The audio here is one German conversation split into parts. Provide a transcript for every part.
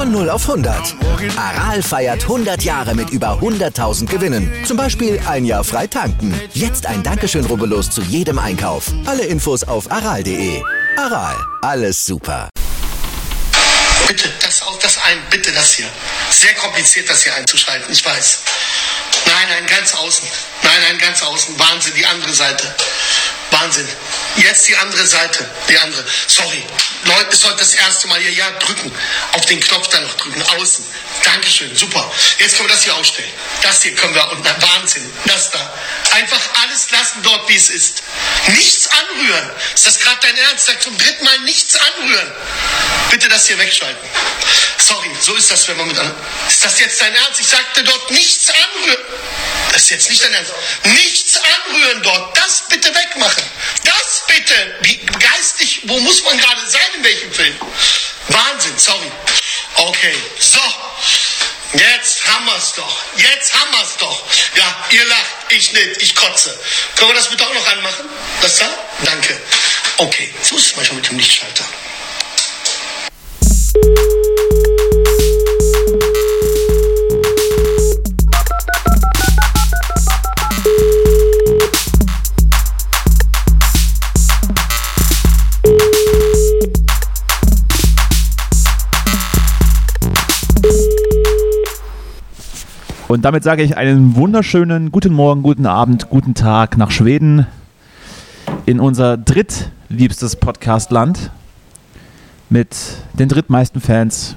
Von 0 auf 100. Aral feiert 100 Jahre mit über 100.000 Gewinnen. Zum Beispiel ein Jahr frei tanken. Jetzt ein Dankeschön, rubbellos zu jedem Einkauf. Alle Infos auf aral.de. Aral, alles super. Bitte, das, das ein, bitte das hier. Sehr kompliziert, das hier einzuschalten, ich weiß. Nein, nein, ganz außen. Nein, nein, ganz außen. Wahnsinn, die andere Seite. Wahnsinn. Jetzt die andere Seite. Die andere. Sorry. Leute, es sollte das erste Mal hier. Ja, drücken. Auf den Knopf da noch drücken. Außen. Dankeschön. Super. Jetzt können wir das hier ausstellen. Das hier können wir. Und Wahnsinn. Das da. Einfach alles lassen dort, wie es ist. Nichts anrühren. Ist das gerade dein Ernst? Sag zum dritten Mal nichts anrühren. Bitte das hier wegschalten. Sorry, so ist das, wenn man mit anderen. Ist das jetzt dein Ernst? Ich sagte dort nichts anrühren. Das ist jetzt nicht dein Ernst. Nichts anrühren dort. Das bitte wegmachen. Das bitte. Wie geistig, wo muss man gerade sein, in welchem Film? Wahnsinn, sorry. Okay, so. Jetzt haben wir's doch. Jetzt haben wir's doch. Ja, ihr lacht, ich nicht, ich kotze. Können wir das bitte auch noch anmachen? Das da? Danke. Okay, so ist es manchmal mit dem Lichtschalter. Und damit sage ich einen wunderschönen guten Morgen, guten Abend, guten Tag nach Schweden in unser drittliebstes Podcastland mit den drittmeisten Fans.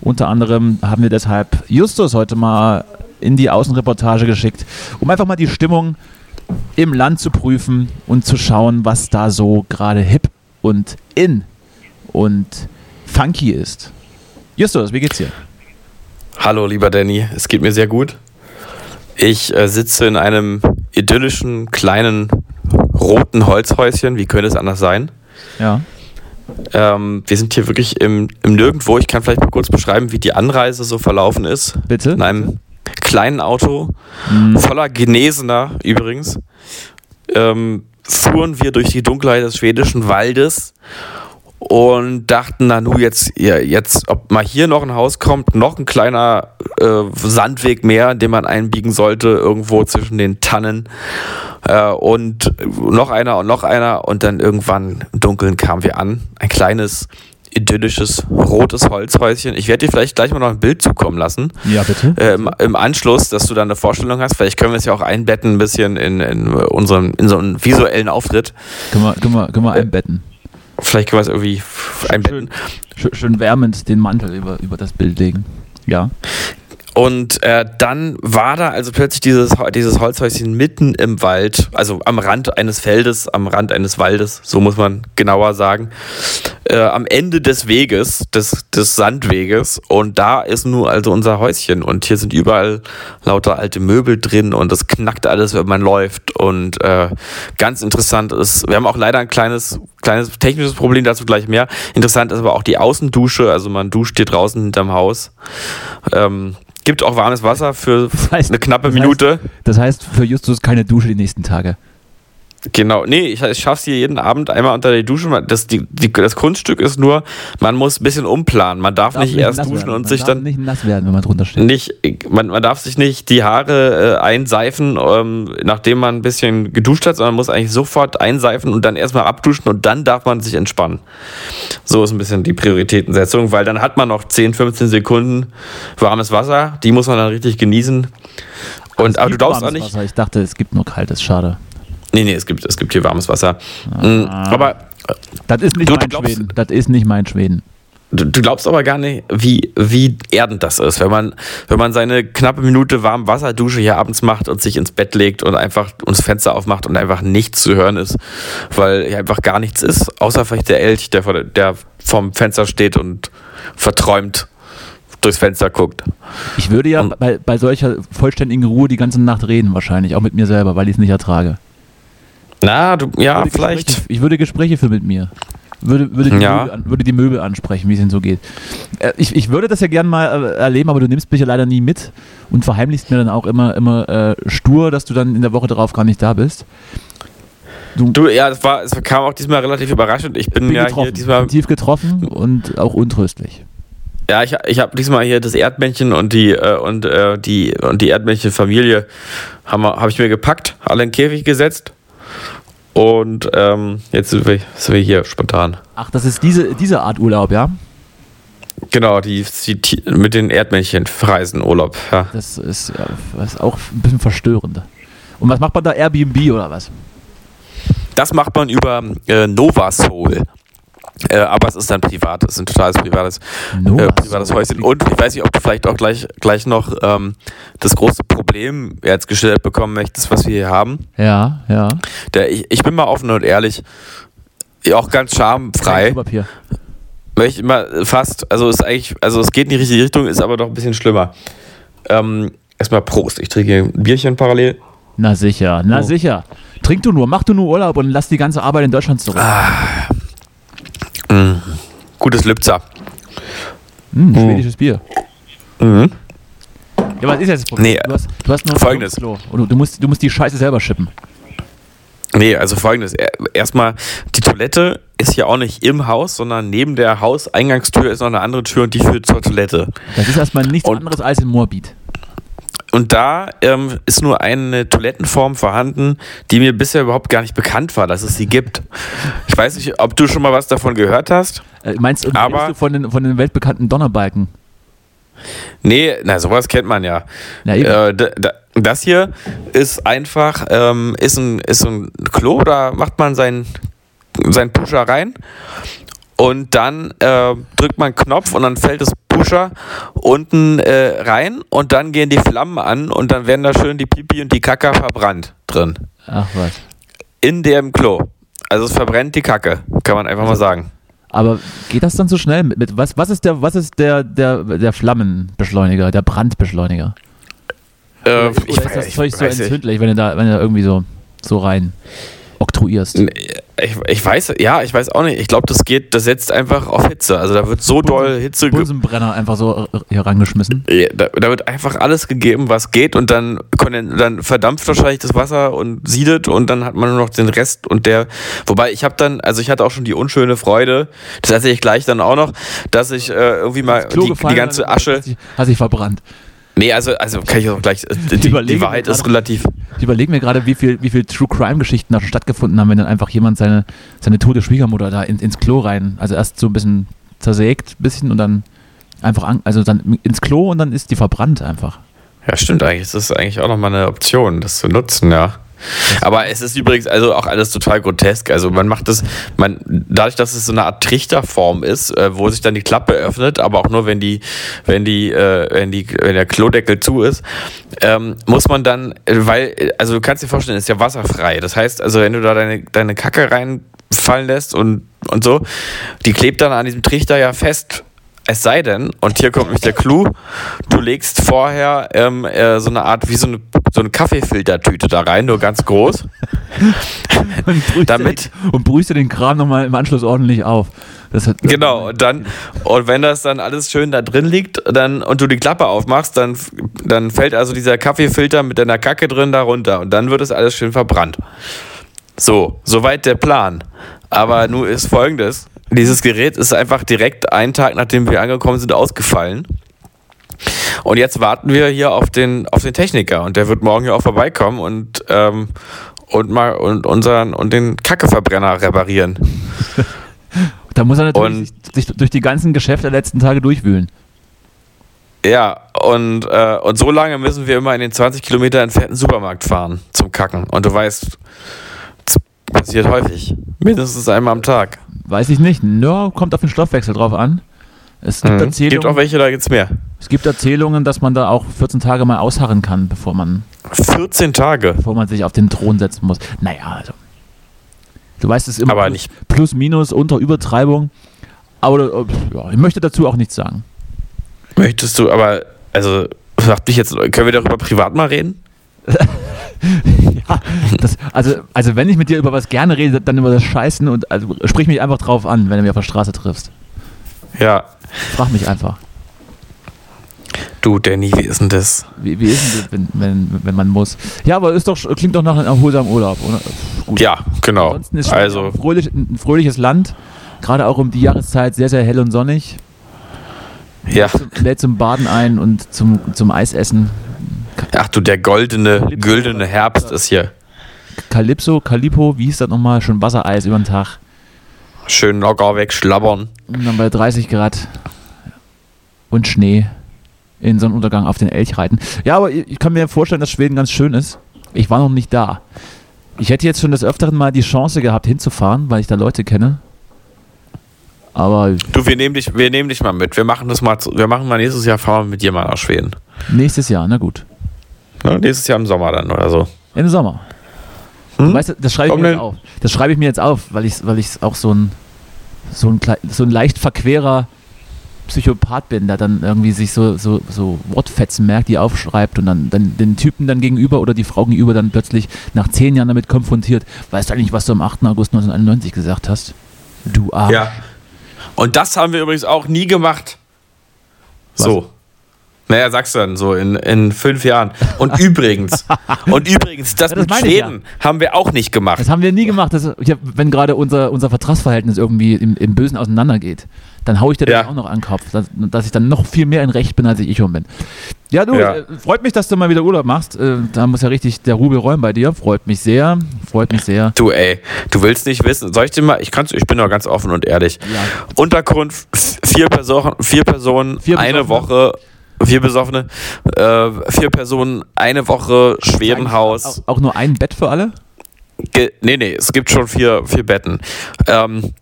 Unter anderem haben wir deshalb Justus heute mal in die Außenreportage geschickt, um einfach mal die Stimmung im Land zu prüfen und zu schauen, was da so gerade hip und in und funky ist. Justus, wie geht's dir? Hallo, lieber Danny. Es geht mir sehr gut. Ich äh, sitze in einem idyllischen, kleinen, roten Holzhäuschen. Wie könnte es anders sein? Ja. Ähm, wir sind hier wirklich im, im Nirgendwo. Ich kann vielleicht mal kurz beschreiben, wie die Anreise so verlaufen ist. Bitte? In einem kleinen Auto, Mhm. voller Genesener übrigens, ähm, fuhren wir durch die Dunkelheit des schwedischen Waldes und dachten, na nu, jetzt, ja, jetzt, ob mal hier noch ein Haus kommt, noch ein kleiner äh, Sandweg mehr, den man einbiegen sollte, irgendwo zwischen den Tannen. Äh, und noch einer und noch einer. Und dann irgendwann im Dunkeln kamen wir an. Ein kleines, idyllisches, rotes Holzhäuschen. Ich werde dir vielleicht gleich mal noch ein Bild zukommen lassen. Ja, bitte. Äh, im, Im Anschluss, dass du dann eine Vorstellung hast. Vielleicht können wir es ja auch einbetten ein bisschen in, in, unseren, in so einen visuellen Auftritt. Können wir, können wir, können wir einbetten. Vielleicht es irgendwie einbetten. Schön, schön wärmend den Mantel über, über das Bild legen. Ja. Und äh, dann war da also plötzlich dieses, dieses Holzhäuschen mitten im Wald, also am Rand eines Feldes, am Rand eines Waldes, so muss man genauer sagen, äh, am Ende des Weges, des, des Sandweges. Und da ist nun also unser Häuschen. Und hier sind überall lauter alte Möbel drin und es knackt alles, wenn man läuft. Und äh, ganz interessant ist, wir haben auch leider ein kleines, kleines technisches Problem, dazu gleich mehr. Interessant ist aber auch die Außendusche, also man duscht hier draußen hinterm Haus. Ähm, Gibt auch warmes Wasser für heißt- eine knappe das Minute. Heißt, das heißt für Justus keine Dusche die nächsten Tage. Genau, nee, ich, ich schaff's hier jeden Abend einmal unter die Dusche. Das, die, die, das Kunststück ist nur, man muss ein bisschen umplanen. Man darf, nicht erst duschen werden. und Man sich darf dann nicht nass werden, wenn man drunter steht. nicht, man, man darf sich nicht die Haare äh, einseifen, ähm, nachdem man ein bisschen geduscht hat, sondern muss eigentlich sofort einseifen und dann erstmal abduschen und dann darf man sich entspannen. So ist ein bisschen die Prioritätensetzung, weil dann hat man noch 10, 15 Sekunden warmes Wasser, die muss man dann richtig genießen. Und, Es aber du glaubst auch nicht. Wasser. Ich dachte, es gibt nur kaltes, schade. Nee, nee, es gibt, es gibt hier warmes Wasser. Mm, Aber Das ist nicht Du- du mein glaubst- Schweden. Das ist nicht mein Schweden. Du, du glaubst aber gar nicht, wie, wie erdend das ist, wenn man, wenn man seine knappe Minute warm Wasserdusche hier abends macht und sich ins Bett legt und einfach uns Fenster aufmacht und einfach nichts zu hören ist, weil hier einfach gar nichts ist, außer vielleicht der Elch, der, vor der, vorm Fenster steht und verträumt durchs Fenster guckt. Ich würde ja bei, bei solcher vollständigen Ruhe die ganze Nacht reden, wahrscheinlich, auch mit mir selber, weil ich es nicht ertrage. Na, du, ja, würde vielleicht. Gespräche, ich würde Gespräche führen mit mir. Würde, würde, die Ja. Möbel, würde die Möbel ansprechen, wie es ihnen so geht. Äh, Ich, ich würde das ja gern mal äh, erleben, aber du nimmst mich ja leider nie mit und verheimlichst mir dann auch immer, immer äh, stur, dass du dann in der Woche darauf gar nicht da bist. Du, ja, es, war, es kam auch diesmal relativ überraschend. Ich bin, Bin ja hier diesmal. tief getroffen und auch untröstlich. Ja, ich, ich habe diesmal hier das Erdmännchen und die äh, und äh, die und die Erdmännchenfamilie habe ich mir gepackt, alle in den Käfig gesetzt. Und ähm, jetzt sind wir, sind wir hier spontan. Ach, das ist diese, diese Art Urlaub, ja? Genau, die, die, mit den Erdmännchen reisen Urlaub. Ja. Das ist, ja, das ist auch ein bisschen verstörend. Und was macht man da? Airbnb oder was? Das macht man über äh, Novasol. Äh, aber es ist dann privat, es ist ein totales privates, äh, Novasol. privates Häuschen. Und ich weiß nicht, ob du vielleicht auch gleich, gleich noch ähm, das große Problem jetzt gestellt bekommen möchtest, was wir hier haben. Ja, ja. Der, ich, ich bin mal offen und ehrlich, auch ganz schamfrei. Klopapier. Möchte immer fast, also ist eigentlich, also es geht in die richtige Richtung, ist aber doch ein bisschen schlimmer. Ähm, erstmal Prost, ich trinke ein Bierchen parallel. Na sicher, na Oh. sicher. Trink du nur, mach du nur Urlaub und lass die ganze Arbeit in Deutschland zurück. Gutes Lübzer. Hm, schwedisches Bier. Mhm. Ja, was ist jetzt das Problem? Nee, du, hast, du hast nur ein folgendes. Klo. Und du, musst, du musst die Scheiße selber schippen. Nee, also folgendes. Er- Erstmal, die Toilette ist ja auch nicht im Haus, sondern neben der Hauseingangstür ist noch eine andere Tür und die führt zur Toilette. Das ist erstmal nichts Und- anderes als in Moabit. Und da ähm, ist nur eine Toilettenform vorhanden, die mir bisher überhaupt gar nicht bekannt war, dass es sie gibt. Ich weiß nicht, ob du schon mal was davon gehört hast. Äh, meinst du, Aber- du von den, von den weltbekannten Donnerbalken? Nee, na, sowas kennt man ja. Äh, das hier ist einfach, ähm, ist, ein, ist ein Klo, da macht man seinen sein Pusher rein und dann äh, drückt man einen Knopf und dann fällt das Pusher unten äh, rein und dann gehen die Flammen an und dann werden da schön die Pipi und die Kacke verbrannt drin. Ach was. In dem Klo. Also es verbrennt die Kacke, kann man einfach mal sagen. Aber geht das dann so schnell? Mit, mit, was, was ist, der, was ist der, der, der Flammenbeschleuniger, der Brandbeschleuniger? Äh, Oder, oder ist das ich Zeug so entzündlich, wenn du da, wenn du da irgendwie so, so rein oktroyierst? Ich, ich weiß, ja, ich weiß auch nicht. Ich glaube, das geht, das setzt einfach auf Hitze. Also da wird so doll Hitze Bunsenbrenner einfach so äh, hier rangeschmissen. Ja, da, da wird einfach alles gegeben, was geht und dann, können, dann verdampft wahrscheinlich das Wasser und siedet und dann hat man nur noch den Rest und der, wobei ich habe dann, also ich hatte auch schon die unschöne Freude, das erzähle ich gleich dann auch noch, dass ich äh, irgendwie mal die, die ganze Asche, hat sich verbrannt. Nee, also, also kann ich auch gleich, äh, die, die Wahrheit mir ist gerade- relativ, Ich überlege mir gerade, wie viel, wie viel True Crime Geschichten da schon stattgefunden haben, wenn dann einfach jemand seine, seine tote Schwiegermutter da in, ins Klo rein, also erst so ein bisschen zersägt, bisschen und dann einfach, an, also dann ins Klo und dann ist die verbrannt einfach. ja stimmt eigentlich, das ist eigentlich auch nochmal eine Option, das zu nutzen, ja. Aber es ist übrigens also auch alles total grotesk. Also man macht das, man, dadurch, dass es so eine Art Trichterform ist, äh, wo sich dann die Klappe öffnet, aber auch nur wenn die, wenn die, äh, wenn die, wenn der Klodeckel zu ist, ähm, muss man dann, weil, also du kannst dir vorstellen, es ist ja wasserfrei. Das heißt, also wenn du da deine, deine Kacke reinfallen lässt und, und so, die klebt dann an diesem Trichter ja fest. Es sei denn, und hier kommt nämlich der Clou, du legst vorher ähm, äh, so eine Art, wie so eine, so eine Kaffeefiltertüte da rein, nur ganz groß. Und brühst Damit- den, und brühst den Kram nochmal im Anschluss ordentlich auf. Das hat, Genau, und dann, und wenn das dann alles schön da drin liegt, dann, und du die Klappe aufmachst, dann, dann fällt also dieser Kaffeefilter mit deiner Kacke drin da runter und dann wird es alles schön verbrannt. So, soweit der Plan. Aber nun ist folgendes: Dieses Gerät ist einfach direkt einen Tag, nachdem wir angekommen sind, ausgefallen. Und jetzt warten wir hier auf den, auf den Techniker und der wird morgen hier auch vorbeikommen und, ähm, und mal und unseren und den Kackeverbrenner reparieren. Da muss er natürlich Und- sich, sich durch die ganzen Geschäfte der letzten Tage durchwühlen. Ja, und, äh, und so lange müssen wir immer in den 20 Kilometer entfernten Supermarkt fahren zum Kacken. Und du weißt, das passiert häufig. Mindestens einmal am Tag. Weiß ich nicht. Ja, kommt auf den Stoffwechsel drauf an. Es gibt, Mhm. Erzählungen, Gibt auch welche, da gibt's mehr. es gibt Erzählungen, dass man da auch 14 Tage mal ausharren kann, bevor man, 14 Tage. bevor man sich auf den Thron setzen muss. Naja, also. Du weißt es immer Aber plus, nicht- plus minus unter Übertreibung. Aber äh, ja, ich möchte dazu auch nichts sagen. Möchtest du aber, also, sagt mich jetzt, können wir darüber privat mal reden? ja, das, also, also wenn ich mit dir über was gerne rede, dann über das Scheißen und also sprich mich einfach drauf an, wenn du mich auf der Straße triffst. Ja. Frag mich einfach. Du, Danny, wie ist denn das? Wie, wie ist denn das, wenn, wenn, wenn man muss? Ja, aber ist doch, klingt doch nach einem erholsamen Urlaub, oder? Gut. Ja, genau. Ansonsten ist also ein, fröhlich, ein fröhliches Land, gerade auch um die Jahreszeit sehr, sehr hell und sonnig. Ja. Lädt zum Baden ein und zum, zum Eisessen. Ach du, der goldene, güldene Herbst ist hier. Calypso, Calippo, wie hieß das nochmal? Schon Wassereis über den Tag. Schön locker wegschlabbern. Und dann bei 30 Grad und Schnee in Sonnenuntergang auf den Elch reiten. Ja, aber ich kann mir vorstellen, dass Schweden ganz schön ist. Ich war noch nicht da. Ich hätte jetzt schon des Öfteren mal die Chance gehabt, hinzufahren, weil ich da Leute kenne. Aber Du, wir nehmen dich, wir nehmen dich mal mit. Wir machen das mal, wir machen mal nächstes Jahr fahren wir mit dir mal nach Schweden. nächstes Jahr, na gut. Ne? Nächstes Jahr im Sommer dann oder so. Im Sommer. Hm? Weißt du, das schreibe ich mir jetzt denn? auf. Das schreibe ich mir jetzt auf, weil ich, weil ich auch so ein, so ein, so ein leicht verquerer Psychopath bin, der dann irgendwie sich so, so, so Wortfetzen merkt, die aufschreibt und dann, dann den Typen dann gegenüber oder die Frau gegenüber dann plötzlich nach zehn Jahren damit konfrontiert. Weißt du eigentlich, was du am 8. August 1991 gesagt hast? Du Arsch. Ja. Und das haben wir übrigens auch nie gemacht. So. Naja, sagst du dann so in, in fünf Jahren. Und übrigens, und übrigens, das, Ja, das mit Schweden haben wir auch nicht gemacht. Das haben wir nie gemacht. Das, hab, wenn gerade unser, unser Vertragsverhältnis irgendwie im, im Bösen auseinandergeht, dann haue ich dir Ja. das auch noch an den Kopf, dass, dass ich dann noch viel mehr in Recht bin, als ich schon bin. Ja, du, Ja. Äh, freut mich, dass du mal wieder Urlaub machst. Äh, da muss ja richtig der Rubel räumen bei dir. Freut mich sehr. Freut mich sehr. Du, ey, du willst nicht wissen. Soll ich dir mal, ich kann's, ich bin doch ganz offen und ehrlich. Ja. Unterkunft, vier Personen, vier Personen, Vier eine Besoffene. Woche, vier Besoffene, äh, vier Personen, eine Woche, Schwedenhaus. Auch, auch nur ein Bett für alle? Ge nee, nee, es gibt schon vier, vier Betten. Ähm,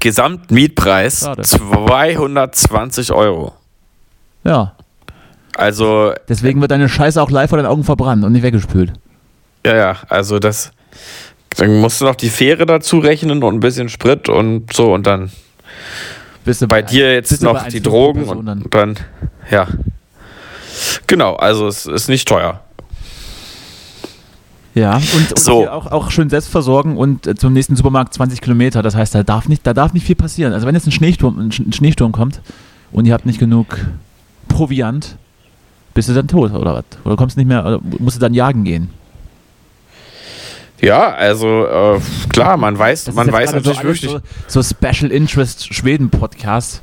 Gesamtmietpreis Schade. 220 Euro. Ja. Also, Deswegen wird deine Scheiße auch live vor deinen Augen verbrannt und nicht weggespült. ja, ja, also das. Dann musst du noch die Fähre dazu rechnen und ein bisschen Sprit und so und dann Bist du bei dir jetzt bist noch bei die 1,50 Drogen Person dann. und dann, ja. Genau, also es ist nicht teuer. Ja, und, und So. auch, auch schön selbst versorgen und äh, zum nächsten Supermarkt 20 Kilometer. Das heißt, da darf nicht, da darf nicht viel passieren. Also wenn jetzt ein Schneesturm, ein Sch- ein Schneesturm kommt und ihr habt nicht genug Proviant, bist du dann tot oder was? Oder kommst nicht mehr, oder musst du dann jagen gehen? Ja, also äh, klar, man weiß, Das man weiß natürlich so wirklich. So, so Special Interest Schweden Podcast.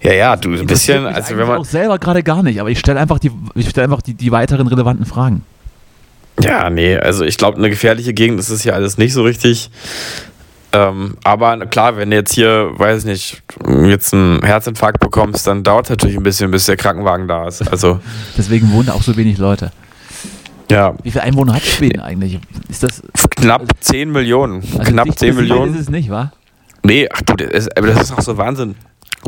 Ja, ja, du ein bisschen, also wenn man. auch selber gerade gar nicht, aber ich stelle einfach die, ich stelle einfach die, die weiteren relevanten Fragen. Ja, nee, also ich glaube, eine gefährliche Gegend ist es hier alles nicht so richtig. Ähm, aber klar, wenn du jetzt hier, weiß nicht, jetzt einen Herzinfarkt bekommst, dann dauert es natürlich ein bisschen, bis der Krankenwagen da ist. Also, Deswegen wohnen auch so wenig Leute. Ja, Wie viele Einwohner hat Schweden eigentlich? Ist das knapp 10 Millionen. also knapp dicht 10 besiedelt Millionen. Ist es nicht, wa? Nee, ach du, das ist, aber das ist auch so Wahnsinn.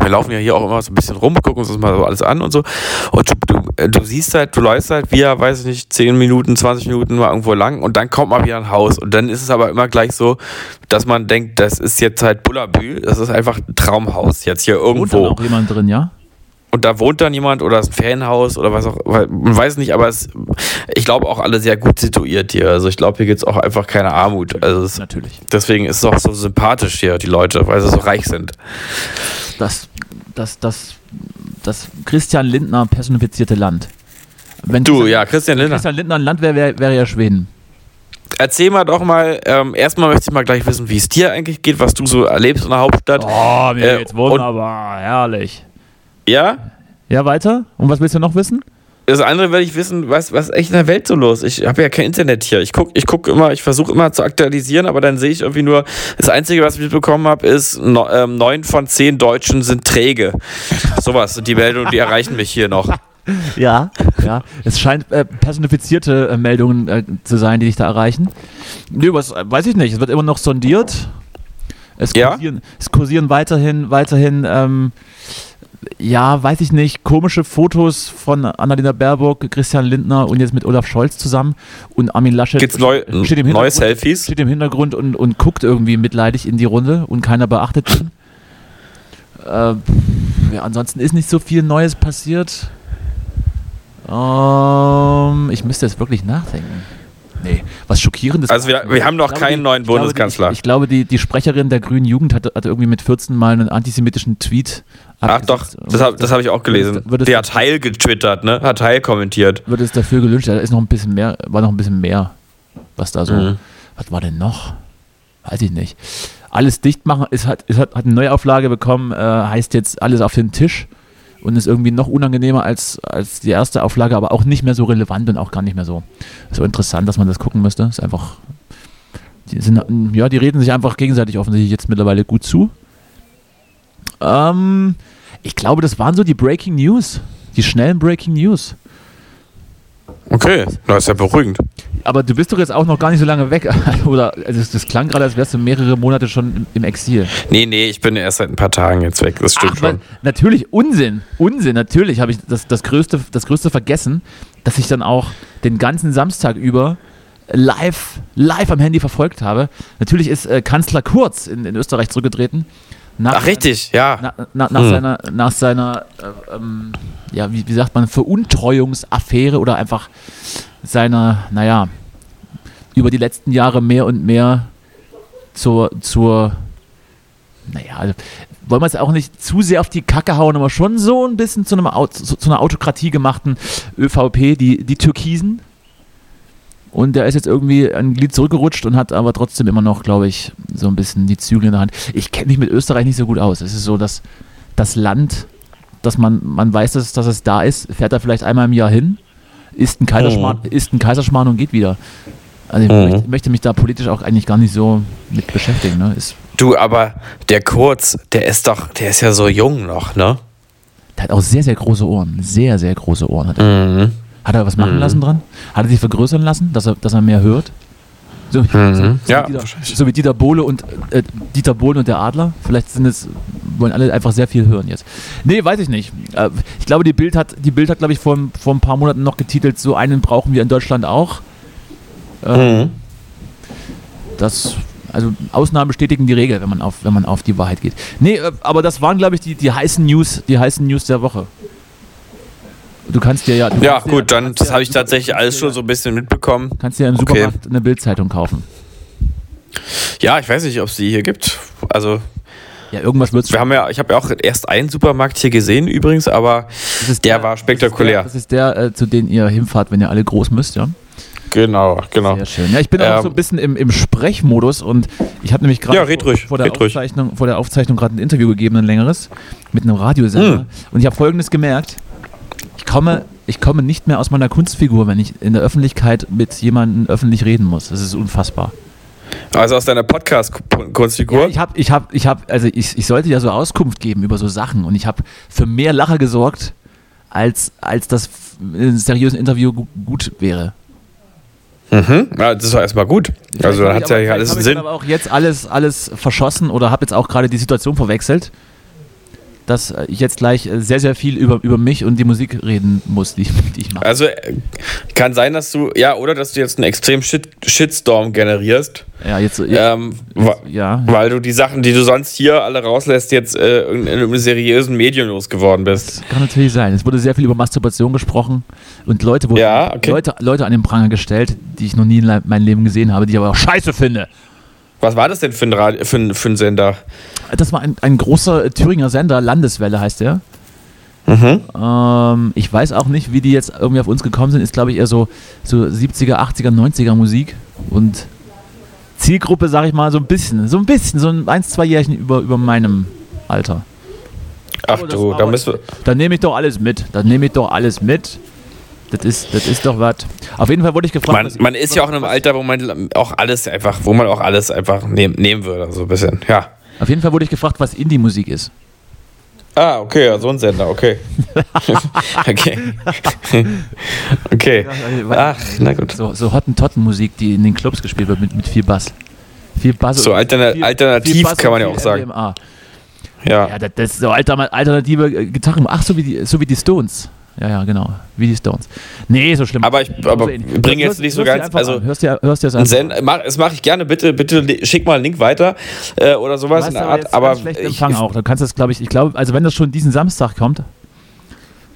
Wir laufen ja hier auch immer so ein bisschen rum, gucken uns das mal so alles an und so. Und du, du, du siehst halt, du läufst halt wie, weiß ich nicht, 10 Minuten, 20 Minuten mal irgendwo lang und dann kommt mal wieder ein Haus. Und dann ist es aber immer gleich so, dass man denkt, das ist jetzt halt Bullabü, das ist einfach ein Traumhaus jetzt hier Wohnt dann irgendwo. auch jemand drin, ja? Und da wohnt dann jemand oder ist ein Ferienhaus oder was auch, man weiß nicht, aber es, ich glaube auch alle sehr gut situiert hier. Also ich glaube, hier gibt es auch einfach keine Armut. Also es, Natürlich. deswegen ist es auch so sympathisch hier, die Leute, weil sie so reich sind. Das, das, das, das Christian Lindner personifizierte Land. Wenn Du, Christian, ja, Christian Lindner. Christian Lindner ein Land wäre, wäre wäre ja Schweden. Erzähl mal doch mal, ähm, erstmal möchte ich mal gleich wissen, wie es dir eigentlich geht, was du so erlebst in der Hauptstadt. Oh, mir geht's wunderbar, herrlich. Ja? Ja, weiter? Und was willst du noch wissen? Das andere will ich wissen, was, was ist echt in der Welt so los? Ich habe ja kein Internet hier. Ich gucke ich guck immer, ich versuche immer zu aktualisieren, aber dann sehe ich irgendwie nur, das Einzige, was ich mitbekommen habe, ist, ähm, neun von zehn Deutschen sind träge. Sowas sind die Meldungen, die erreichen mich hier noch. Ja. Ja, es scheint äh, personifizierte äh, Meldungen äh, zu sein, die dich da erreichen. Nö, was äh, weiß ich nicht. Es wird immer noch sondiert. Es Ja? kursieren, es kursieren weiterhin, weiterhin, ähm, ja, weiß ich nicht, komische Fotos von Annalena Baerbock, Christian Lindner und jetzt mit Olaf Scholz zusammen und Armin Laschet Gibt's neu, steht im neue Hintergrund, Selfies? steht im Hintergrund und, und guckt irgendwie mitleidig in die Runde und keiner beachtet ihn. Äh, ja, ansonsten ist nicht so viel Neues passiert. Ähm, ich müsste jetzt wirklich nachdenken. Nee, was schockierendes. Also wir, wir haben noch glaube, keinen die- neuen glaube, Bundeskanzler. Die, ich, ich glaube, die, die Sprecherin der Grünen Jugend hat, hat irgendwie mit 14 Mal einen antisemitischen Tweet Ach doch, das habe hab ich auch gelesen. Wird es, Der hat Heil getwittert, ne? Hat Heil kommentiert. wird es dafür gelünscht. Da ist noch ein bisschen mehr, war noch ein bisschen mehr, was da so. Mhm. Was war denn noch? Weiß ich nicht. Alles dicht machen, ist, hat, ist, hat, hat eine Neuauflage bekommen, äh, heißt jetzt alles auf den Tisch und ist irgendwie noch unangenehmer als, als die erste Auflage, aber auch nicht mehr so relevant und auch gar nicht mehr so, so interessant, dass man das gucken müsste. Ist einfach. Die sind, ja, die reden sich einfach gegenseitig offensichtlich jetzt mittlerweile gut zu. Ähm, ich glaube, das waren so die Breaking News. Die schnellen Breaking News. Okay, das ist ja beruhigend. Aber du bist doch jetzt auch noch gar nicht so lange weg. Oder also das, klang gerade, als wärst du mehrere Monate schon im, Exil. Nee, nee, ich bin erst seit ein paar Tagen jetzt weg. Das stimmt Ach, schon. natürlich, Unsinn. Unsinn, natürlich habe ich das, das, größte, das Größte vergessen, dass ich dann auch den ganzen Samstag über live, live am Handy verfolgt habe. Natürlich ist äh, Kanzler Kurz in, in Österreich zurückgetreten. Nach, Ach, richtig, ja. Na, na, nach, Hm. seiner, nach seiner, äh, ähm, ja, wie, wie sagt man, Veruntreuungsaffäre oder einfach seiner, naja, über die letzten Jahre mehr und mehr zur, zur naja, also, wollen wir es auch nicht zu sehr auf die Kacke hauen, aber schon so ein bisschen zu, einem, zu, zu einer Autokratie gemachten ÖVP, die, die Türkisen. Und der ist jetzt irgendwie ein Glied zurückgerutscht und hat aber trotzdem immer noch, glaube ich, so ein bisschen die Zügel in der Hand. Ich kenne mich mit Österreich nicht so gut aus. Es ist so, dass das Land, dass man, man weiß, dass, dass es da ist, fährt da vielleicht einmal im Jahr hin, isst ein Kaiserschmarrn, isst ein Kaiserschmarrn und geht wieder. Also ich Mhm. möchte, möchte mich da politisch auch eigentlich gar nicht so mit beschäftigen. Ne? Ist, Du, aber der Kurz, der ist doch, der ist ja so jung noch, ne? der hat auch sehr, sehr große Ohren. Sehr, sehr große Ohren hat er. Mhm. Hat er was machen lassen dran? Hat er sich vergrößern lassen, dass er, dass er mehr hört? So, so, Mhm. so, Ja, wie Dieter, so wie Dieter Bohle und äh, Dieter Bohlen und der Adler. Vielleicht sind es, wollen alle einfach sehr viel hören jetzt. Nee, weiß ich nicht. Äh, ich glaube, die Bild hat, die Bild hat, glaube ich, vor, vor ein paar Monaten noch getitelt, so einen brauchen wir in Deutschland auch. Äh, Mhm. Das, also Ausnahmen bestätigen die Regel, wenn man auf, wenn man auf die Wahrheit geht. Nee, äh, aber das waren, glaube ich, die, die heißen News, die heißen News der Woche. Du kannst dir ja. Ja, kannst dir- gut, dann, das habe ich tatsächlich alles schon so ein bisschen mitbekommen. Kannst dir im Okay. Supermarkt eine Bildzeitung kaufen. Ja, ich weiß nicht, ob es die hier gibt. Also, Ja, irgendwas wird's wir haben ja, ich habe ja auch erst einen Supermarkt hier gesehen übrigens, aber Das ist der war spektakulär. Das ist der, das ist der äh, zu dem ihr hinfahrt, wenn ihr alle groß müsst, ja? genau, genau. Sehr schön. Ja, ich bin auch Ähm, so ein bisschen im, im Sprechmodus und ich habe nämlich gerade Ja, vor, vor, der. Aufzeichnung, vor der Aufzeichnung gerade ein Interview gegeben, ein längeres, mit einem Radiosender. Hm. Und ich habe folgendes gemerkt. Ich komme, ich komme nicht mehr aus meiner Kunstfigur, wenn ich in der Öffentlichkeit mit jemandem öffentlich reden muss. Das ist unfassbar. Also aus deiner Podcast-Kunstfigur. Ja, ich habe, ich habe, ich habe, also ich, ich sollte ja so Auskunft geben über so Sachen und ich habe für mehr Lacher gesorgt, als, als das in einem seriösen Interview gu- gut wäre. mhm. ja, das war erstmal gut. Also Vielleicht hat hab ich ja alles einen hab ich Sinn. dann aber auch jetzt alles, alles verschossen oder habe jetzt auch gerade die Situation verwechselt, dass äh, ich jetzt gleich äh, sehr, sehr viel über, über mich und die Musik reden muss, die, die ich mache. Also äh, kann sein, dass du, ja, oder dass du jetzt einen extremen Shit Shitstorm generierst, Ja, jetzt, ja, ähm, wa ja, weil du die Sachen, die du sonst hier alle rauslässt, jetzt äh, in, in einem seriösen Medium losgeworden bist. kann natürlich sein. Es wurde sehr viel über Masturbation gesprochen und Leute wurden, Ja, okay. Leute, Leute an den Pranger gestellt, die ich noch nie in meinem Leben gesehen habe, die ich aber auch scheiße finde. Was war das denn für ein, Radio, für ein, für ein Sender? Das war ein, ein großer Thüringer Sender, Landeswelle heißt der. Mhm. Ähm, ich weiß auch nicht, wie die jetzt irgendwie auf uns gekommen sind. Ist, glaube ich, eher so, so 70er, 80er, 90er Musik. Und Zielgruppe, sage ich mal, so ein bisschen, so ein bisschen, so ein eins, zwei Jährchen über, über meinem Alter. Ach das du, da müssen wir. Dann nehme ich doch alles mit. Dann nehme ich doch alles mit. Das ist, das ist doch was. Auf jeden Fall wurde ich gefragt. Man, man ist ja auch in einem Alter, wo man auch alles einfach, wo man auch alles einfach nehm, nehmen würde, so ein bisschen. Ja. Auf jeden Fall wurde ich gefragt, was Indie-Musik ist. Ah, okay, ja, so ein Sender, okay. okay. okay. Ach, na gut. So, so Hottentotten-Musik, die in den Clubs gespielt wird mit, mit viel Bass. Viel Bass. So alterna- viel- alternativ viel Bass kann man ja auch sagen. MDMA. Ja. Ja, das, ist so alter, alternative Gitarren. Ach, so wie die, so wie die Stones. Ja, ja, genau. Wie die Stones. Nee, so schlimm. Aber ich aber bringe jetzt nicht so ganz. Also, hörst dir, hörst dir das Zen, mach, das mache ich gerne. Bitte, bitte schick mal einen Link weiter äh, oder sowas in der Art. Aber ich, Empfang auch. Du kannst das, glaube ich, ich glaube, also wenn das schon diesen Samstag kommt,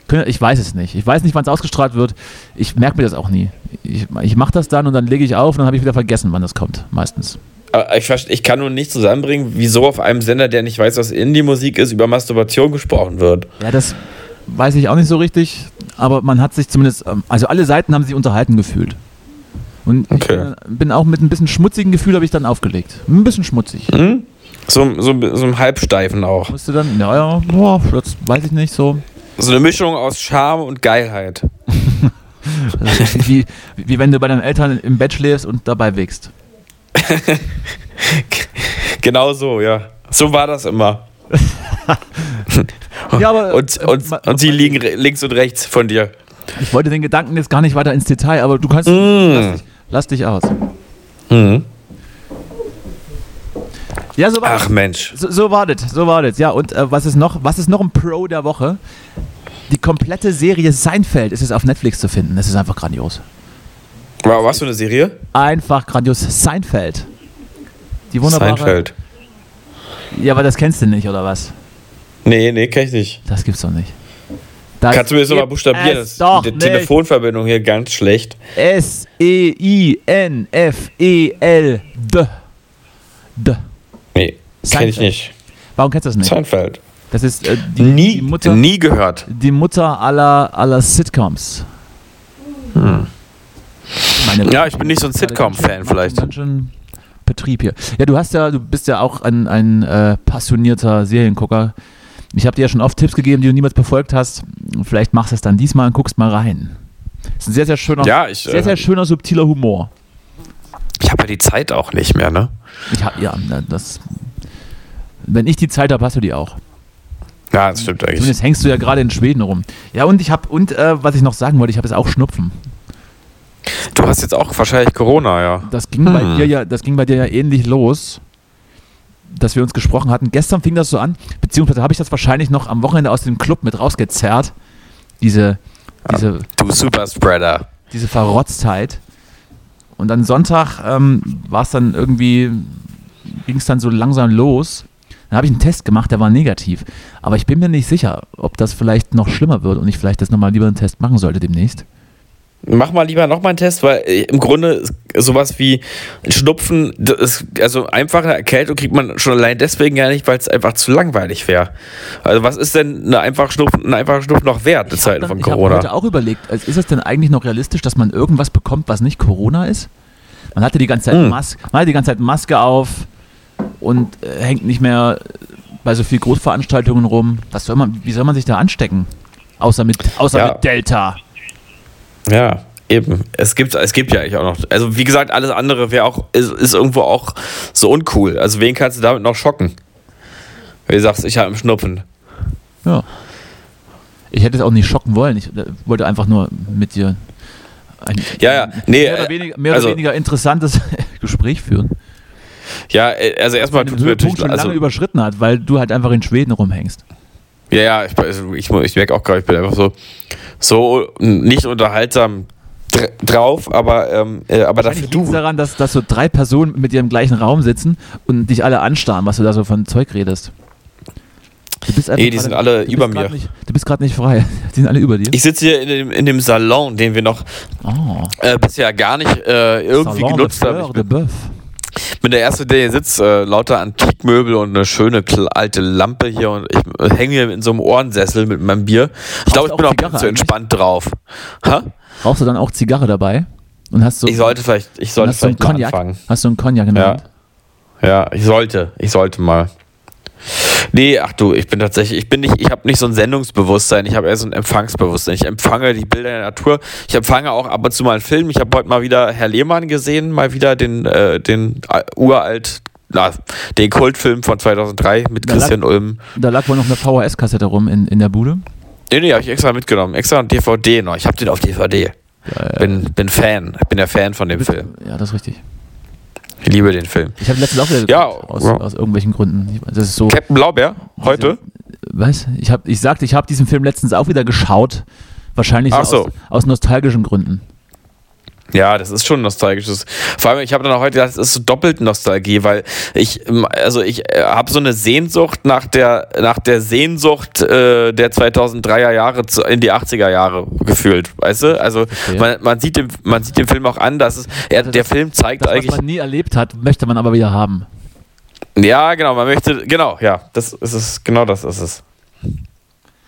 können- ich weiß es nicht. Ich weiß nicht, wann es ausgestrahlt wird. Ich merke mir das auch nie. Ich, ich mache das dann und dann lege ich auf und dann habe ich wieder vergessen, wann das kommt. Meistens. aber ich, ich kann nur nicht zusammenbringen, wieso auf einem Sender, der nicht weiß, was Indie-Musik ist, über Masturbation gesprochen wird. Ja, das weiß ich auch nicht so richtig, aber man hat sich zumindest, ähm, also alle Seiten haben sich unterhalten gefühlt. Und Okay. ich bin, bin auch mit ein bisschen schmutzigen Gefühl habe ich dann aufgelegt. Ein bisschen schmutzig. Hm? So, so, so einem Halbsteifen auch. Musste dann, ja, ja, boah, das weiß ich nicht so. So eine Mischung aus Charme und Geilheit. Also, wie, wie wenn du bei deinen Eltern im Bett schläfst und dabei wächst. Genau so, ja. So war das immer. Ja, aber Und, äh, und, ma- und sie liegen links und rechts von dir. ich wollte den Gedanken jetzt gar nicht weiter ins Detail, aber du kannst. Mm. Lass, dich, lass dich aus. Mhm. Ja, so war Ach Mensch. So, so war das, so war das. Ja, und äh, was ist noch? Was ist noch ein Pro der Woche? Die komplette Serie Seinfeld ist jetzt auf Netflix zu finden. Das ist einfach grandios. War was für eine Serie? Einfach grandios. Seinfeld. Die wunderbare. Seinfeld. Ja, aber das kennst du nicht, oder was? Nee, nee, kenn ich nicht. Das gibt's doch nicht. Das Kannst du mir das nochmal buchstabieren? es Das doch ist die nicht. Telefonverbindung hier ganz schlecht. S-E-I-N-F-E-L. D. D. Nee, kenn ich nicht. Warum kennst du das nicht? Seinfeld. Das ist äh, die, Nie, die Mutter. nie gehört. die Mutter aller, aller Sitcoms. Meine Hm. Ja, ich bin nicht so ein Sitcom-Fan vielleicht. Ganz schön Betrieb hier. Ja, du hast ja, du bist ja auch ein, ein äh, passionierter Seriengucker. Ich habe dir ja schon oft Tipps gegeben, die du niemals befolgt hast. Vielleicht machst du es dann diesmal und guckst mal rein. ist ein sehr, sehr schöner, Ja, ich, sehr, sehr äh, schöner, subtiler Humor. Ich habe ja die Zeit auch nicht mehr, ne? Ich hab, ja, das. Wenn ich die Zeit habe, hast du die auch. Ja, das stimmt eigentlich. Zumindest hängst du ja gerade in Schweden rum. Ja, und ich habe, und äh, was ich noch sagen wollte, ich habe jetzt auch Schnupfen. Du hast jetzt auch wahrscheinlich Corona, ja. Das ging, bei Hm. dir ja, das ging bei dir ja ähnlich los, dass wir uns gesprochen hatten. Gestern fing das so an, beziehungsweise habe ich das wahrscheinlich noch am Wochenende aus dem Club mit rausgezerrt. Diese, diese, Du Superspreader. diese Verrotztheit. Und dann Sonntag ähm, war es dann irgendwie, ging es dann so langsam los. Dann habe ich einen Test gemacht, der war negativ. Aber ich bin mir nicht sicher, ob das vielleicht noch schlimmer wird und ich vielleicht das nochmal lieber einen Test machen sollte demnächst. Mach mal lieber nochmal einen Test, weil äh, im Grunde sowas wie Schnupfen, das ist, also einfache Erkältung kriegt man schon allein deswegen ja nicht, weil es einfach zu langweilig wäre. Also was ist denn eine einfache Schnupfen, ein einfacher Schnupfen noch wert in Zeiten von ich habe Corona? heute auch überlegt, also ist es denn eigentlich noch realistisch, dass man irgendwas bekommt, was nicht Corona ist? Man hatte die ganze Zeit, Hm. Mas man hatte die ganze Zeit Maske auf und äh, hängt nicht mehr bei so viel Großveranstaltungen rum. Was soll man, wie soll man sich da anstecken? Außer mit, außer Ja. mit Delta. Ja, eben. Es gibt, es gibt ja eigentlich auch noch. Also wie gesagt, alles andere wäre auch, ist, ist irgendwo auch so uncool. Also wen kannst du damit noch schocken? Wenn du sagst, ich habe einen Schnupfen. Ja. Ich hätte es auch nicht schocken wollen. Ich äh, wollte einfach nur mit dir ein Ja, ja. Nee, mehr, oder äh, weniger, mehr also- oder weniger interessantes Gespräch führen. Ja, äh, also erstmal Den tut mir Höhepunkt natürlich schon also, lange überschritten hat, weil du halt einfach in Schweden rumhängst. Ja, ja, ich, also ich, ich merke auch gerade, ich bin einfach so, so nicht unterhaltsam dr drauf, aber, ähm, äh, aber dafür du. daran, dass, dass so drei Personen mit dir im gleichen Raum sitzen und dich alle anstarren, was du da so von Zeug redest. Du bist Nee, die sind alle über mir. Nicht, du bist gerade nicht frei. Die sind alle über dir. Ich sitze hier in dem, in dem Salon, den wir noch oh, äh, bisher gar nicht äh, irgendwie Salon genutzt de haben. Bin, der Erste, der hier sitzt. Äh, lauter Antikmöbel und eine schöne alte Lampe hier und ich äh, hänge hier in so einem Ohrensessel mit meinem Bier. Ich glaube, ich bin auch Zigarre zu entspannt drauf. Ha? Rauchst du dann auch Zigarre dabei? Und hast so, Ich sollte vielleicht, ich sollte hast so einen vielleicht mal Cognac? anfangen. Hast du einen Cognac in der Ja. Hand? Ja, ich sollte. Ich sollte mal. Nee, ach du, ich bin tatsächlich, ich bin nicht, ich habe nicht so ein Sendungsbewusstsein, ich habe eher so ein Empfangsbewusstsein. Ich empfange die Bilder der Natur. Ich empfange auch ab und zu mal einen Film. Ich habe heute mal wieder Herr Lehmann gesehen, mal wieder den, äh, den äh, uralt, na, den Kultfilm von 2003 mit Da lag- Christian Ulm. Da lag wohl noch eine VHS-Kassette rum in, in der Bude. Nee, nee, habe ich extra mitgenommen. Extra ein DVD noch. Ich habe den auf DVD. Bin, bin Fan. Ich bin der Fan von dem Film. Ja, das ist richtig. Ich liebe den Film. Ich habe letztens auch wieder Ja, geguckt, aus, ja. aus irgendwelchen Gründen. Das ist so. Captain Blaubeer, heute? Was? Ich, hab, ich sagte, ich habe diesen Film letztens auch wieder geschaut, Wahrscheinlich so so. aus, aus nostalgischen Gründen. Ja, das ist schon nostalgisch. Das, vor allem, ich habe dann auch heute gedacht, das ist so doppelt Nostalgie, weil ich, ähm, also ich äh, habe so eine Sehnsucht nach der, nach der Sehnsucht äh, der 2003er Jahre zu, in die 80er Jahre gefühlt, weißt du? Also man, man, sieht dem, man sieht dem Film auch an, dass es, er, der Film zeigt Das, was eigentlich, man nie erlebt hat, möchte man aber wieder haben. ja genau, man möchte, genau, ja, das ist es, genau das ist es.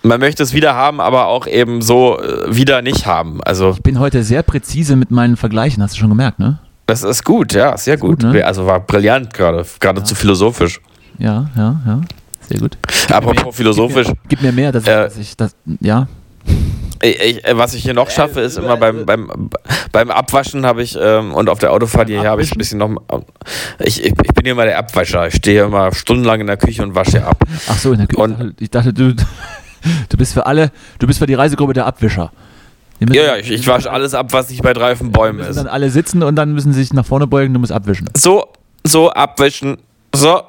Man möchte es wieder haben, aber auch eben so äh, wieder nicht haben. Also Ich bin heute sehr präzise mit meinen Vergleichen, hast du schon gemerkt, ne? das ist gut, ja, sehr gut. gut, ne? Also war brillant gerade, geradezu philosophisch. Ja, ja, ja. Sehr gut. Apropos philosophisch, Gib mir, gib mir mehr, dass, ich- Äh, dass ich das. Ja. ich, ich, äh, was ich hier noch schaffe, ist immer beim, beim, beim Abwaschen habe ich ähm, und auf der Autofahrt hierher habe ich ein bisschen noch. Ich, ich, ich bin hier immer der Abwascher. Ich stehe immer stundenlang in der Küche und wasche ab. Ach so, in der Küche. Und- ich dachte, du, du bist für alle, du bist für die Reisegruppe der Abwischer. Ja, ja, ich, ich wasche alles ab, was nicht bei die Bäumen müssen ist. dann alle sitzen und dann müssen sie sich nach vorne beugen, du musst abwischen. So, so abwischen. So.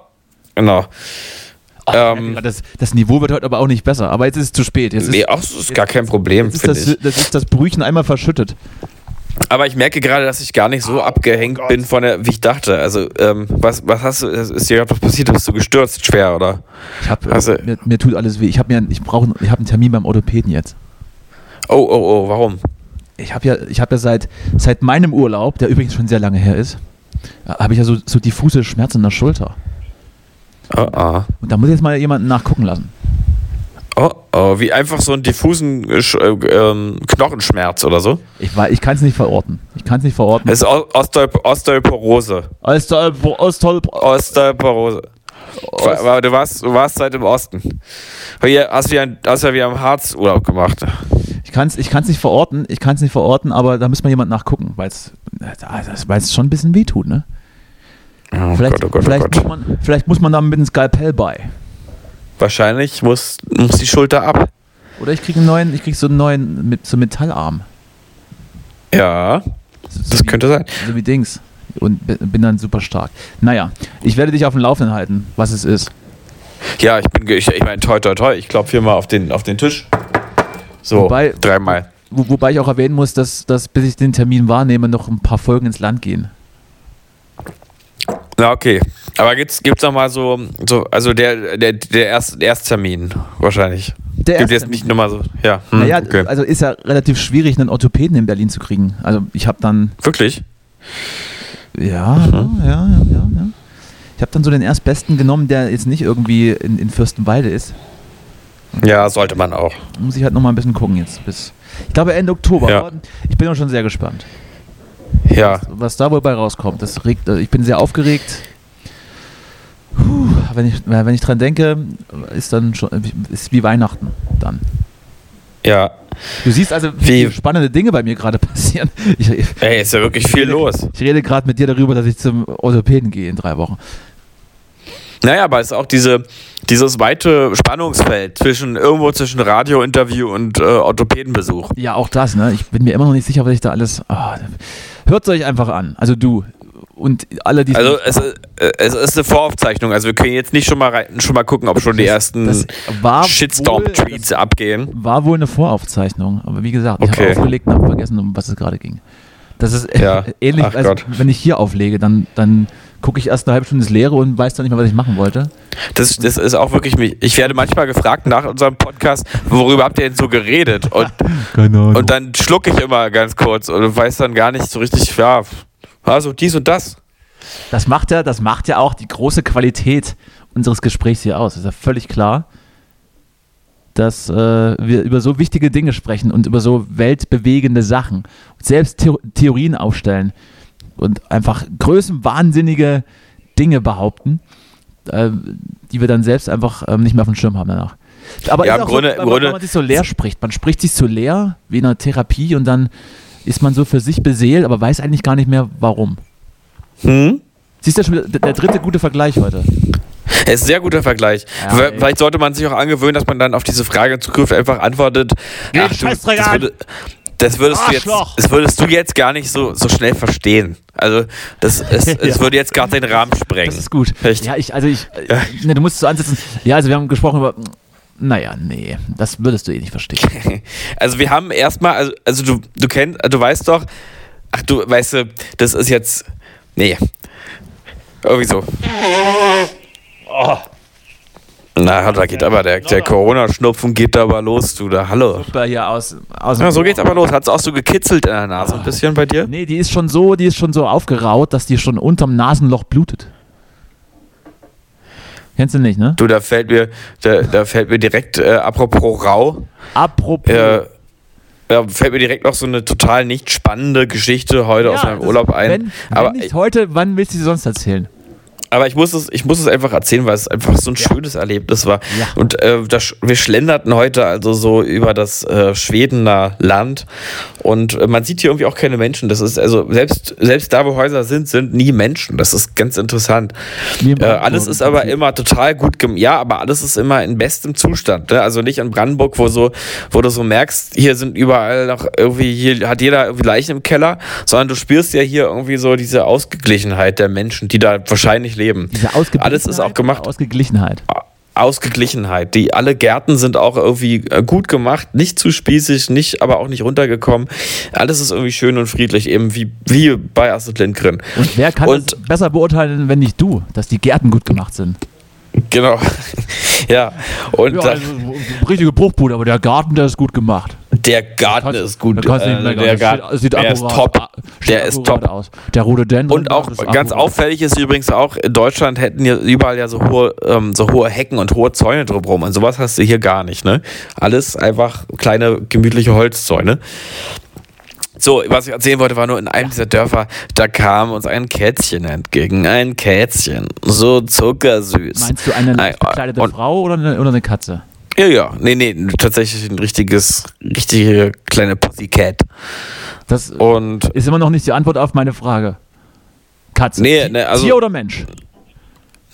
Genau. Ähm, Das, das Niveau wird heute aber auch nicht besser. Aber jetzt ist es zu spät. Jetzt ist, nee, auch, das ist gar kein Problem, jetzt ist das, ich. das ist das Brüchen einmal verschüttet. Aber ich merke gerade, dass ich gar nicht so abgehängt bin von der, wie ich dachte. Also, ähm, was, was hast du, ist dir gerade was passiert? Bist du gestürzt schwer, oder? Ich hab, Also- äh, mir, mir tut alles weh. Ich habe mir, ich brauche, ich habe einen Termin beim Orthopäden jetzt. Oh, oh, oh, warum? Ich habe ja, ich habe ja seit, seit meinem Urlaub, der übrigens schon sehr lange her ist, äh, habe ich ja so, so diffuse Schmerzen in der Schulter. Oh, oh. Und da muss ich jetzt mal jemanden nachgucken lassen. Oh, oh, wie einfach so einen diffusen äh, äh, ähm, Knochenschmerz oder so. Ich, ich kann es nicht verorten. Ich kann es nicht verorten. Das ist Osteop Osteoporose. Ostol, Osteoporose. Wa- Du warst, du warst seit im Osten. Hier hast du ja, hast ja wieder im Harz Urlaub gemacht. ich kann es ich kann's nicht verorten, ich kann es nicht verorten, aber da muss mal jemand nachgucken, weil es es schon ein bisschen wehtut, ne? Oh Vielleicht, Gott, oh Gott, vielleicht, oh. Muss man, vielleicht muss man da mit einem Skalpell bei. Wahrscheinlich muss, muss die Schulter ab. Oder ich kriege einen neuen, ich krieg so einen neuen mit so Metallarm. Ja, So, so das wie, könnte sein. so wie Dings. Und bi- bin dann super stark. Naja, ich werde dich auf dem Laufenden halten, was es ist. Ja, ich bin, ich, ich meine, toi, toi, toi. Ich klopfe hier mal auf den, auf den Tisch. So, Wobei- dreimal. Wo, wobei ich auch erwähnen muss, dass, dass bis ich den Termin wahrnehme, noch ein paar Folgen ins Land gehen. Na, okay. Aber gibt's, gibt's noch mal so, so also der, der, der Erst, Ersttermin wahrscheinlich. Der Gibt jetzt nicht nochmal so, ja. Hm, Naja, okay. also ist ja relativ schwierig, einen Orthopäden in Berlin zu kriegen. Also ich habe dann, Wirklich? ja, Mhm. ja, ja, ja, ja. Ich habe dann so den Erstbesten genommen, der jetzt nicht irgendwie in, in Fürstenwalde ist. Ja, sollte man auch. Muss ich halt noch mal ein bisschen gucken jetzt. Bis, ich glaube Ende Oktober. Ja. Ich bin auch schon sehr gespannt, Ja. was da wohl bei rauskommt. Das regt, äh, ich bin sehr aufgeregt. Puh, wenn, ich, wenn ich dran denke, ist dann schon ist wie Weihnachten dann. Ja. Du siehst also, wie Wie- spannende Dinge bei mir gerade passieren. Ich, Ey, ist ja wirklich viel los. ich rede gerade mit dir darüber, dass ich zum Orthopäden gehe in drei Wochen. Naja, aber es ist auch diese, dieses weite Spannungsfeld zwischen irgendwo zwischen Radiointerview und äh, Orthopädenbesuch. Ja, auch das, ne? Ich bin mir immer noch nicht sicher, was ich da alles. Ah, Hört es euch einfach an. Also du und alle, die Also es, äh, es ist eine Voraufzeichnung. Also wir können jetzt nicht schon mal rein, schon mal gucken, ob schon die ersten das war wohl- Shitstorm-Tweets abgehen. War wohl eine Voraufzeichnung, aber wie gesagt, ich Okay. habe aufgelegt und habe vergessen, um was es gerade ging. Das ist Ja. ähnlich, Ach als Gott. wenn ich hier auflege, dann, dann gucke ich erst eine halbe Stunde ins Leere und weiß dann nicht mehr, was ich machen wollte. Das, das ist auch wirklich mich. Ich werde manchmal gefragt nach unserem Podcast, worüber habt ihr denn so geredet? Und, Ahnung. und dann schlucke ich immer ganz kurz und weiß dann gar nicht so richtig, ja, also dies und das. Das macht ja, das macht ja auch die große Qualität unseres Gesprächs hier aus. ist ja völlig klar, dass äh, wir über so wichtige Dinge sprechen und über so weltbewegende Sachen. Selbst Theo Theorien aufstellen und einfach größenwahnsinnige Dinge behaupten, äh, die wir dann selbst einfach ähm, nicht mehr auf dem Schirm haben danach. Aber Ja, im Grunde- so, im Grunde- wenn man sich so leer spricht. Man spricht sich so leer wie in einer Therapie und dann ist man so für sich beseelt, aber weiß eigentlich gar nicht mehr, warum. Hm? Siehst du schon wieder, der, dritte gute Vergleich heute. Es ist ein sehr guter Vergleich. Ja, V- ey. Vielleicht sollte man sich auch angewöhnen, dass man dann auf diese Frage in Zukunft einfach antwortet. Ach, du, das, würde, das, würdest du jetzt, das würdest du jetzt gar nicht so, so schnell verstehen. Also, das, es, es Ja. würde jetzt gerade den Rahmen sprengen. Das ist gut. Echt? Ja, ich, also ich, Ja. ne, du musst so ansetzen. Ja, also wir haben gesprochen über, Naja, nee, das würdest du eh nicht verstehen. Also wir haben erstmal, also, also du, du kennst, du weißt doch, ach du, weißt du, das ist jetzt, nee, irgendwie so. Oh. Na, da geht aber der, der Corona-Schnupfen geht da aber los, du da, hallo. Bei hier aus, aus Ja, so geht's aber los. Hat's auch so gekitzelt in der Nase ein bisschen bei dir? Nee, die ist schon so, die ist schon so aufgeraut, dass die schon unterm Nasenloch blutet. Kennst du nicht, ne? Du, da fällt mir, da, da fällt mir direkt, äh, apropos rau, Apropos. äh, ja, fällt mir direkt noch so eine total nicht spannende Geschichte heute aus meinem Urlaub ein. Wenn, aber, wenn nicht heute, wann willst du sie sonst erzählen? Aber ich muss es, ich muss es einfach erzählen, weil es einfach so ein schönes Erlebnis war. Ja. Und äh, das, wir schlenderten heute also so über das äh, Schwedener Land und äh, man sieht hier irgendwie auch keine Menschen. Das ist also selbst selbst da, wo Häuser sind, sind nie Menschen. Das ist ganz interessant. Äh, alles ist aber immer total gut gemacht. Ja, aber alles ist immer in bestem Zustand. Ne? Also nicht in Brandenburg, wo so, wo du so merkst, hier sind überall noch irgendwie, hier hat jeder irgendwie Leichen im Keller, sondern du spürst ja hier irgendwie so diese Ausgeglichenheit der Menschen, die da wahrscheinlich leben. Diese Ausgeglichenheit Alles ist auch gemacht. Ausgeglichenheit. Ausgeglichenheit. Die alle Gärten sind auch irgendwie äh, gut gemacht, nicht zu spießig, nicht, aber auch nicht runtergekommen. Alles ist irgendwie schön und friedlich, eben wie, wie bei Astrid Lindgren. Und wer kann Und- es besser beurteilen, wenn nicht du, dass die Gärten gut gemacht sind? Genau. ja. Und Ja, also, richtige Bruchbude, aber der Garten, der ist gut gemacht. Der Garten Kannst- ist gut. Äh, der Garten sieht, sieht der ist top. Der ist top. Aus. Der Rhododendron. Und auch ganz auffällig ist übrigens auch, in Deutschland hätten ja überall ja so hohe, ähm, so hohe Hecken und hohe Zäune drumherum. Und sowas hast du hier gar nicht, ne? Alles einfach kleine, gemütliche Holzzäune. So, was ich erzählen wollte, war nur in einem dieser Dörfer, da kam uns ein Kätzchen entgegen. Ein Kätzchen. So zuckersüß. Meinst du eine Ein- bekleidete und- Frau oder eine, oder eine Katze? Ja, ja. Nee, nee, tatsächlich ein richtiges, richtige kleine Pussycat. Das Und ist immer noch nicht die Antwort auf meine Frage. Katze. Nee, nee, also- Tier oder Mensch?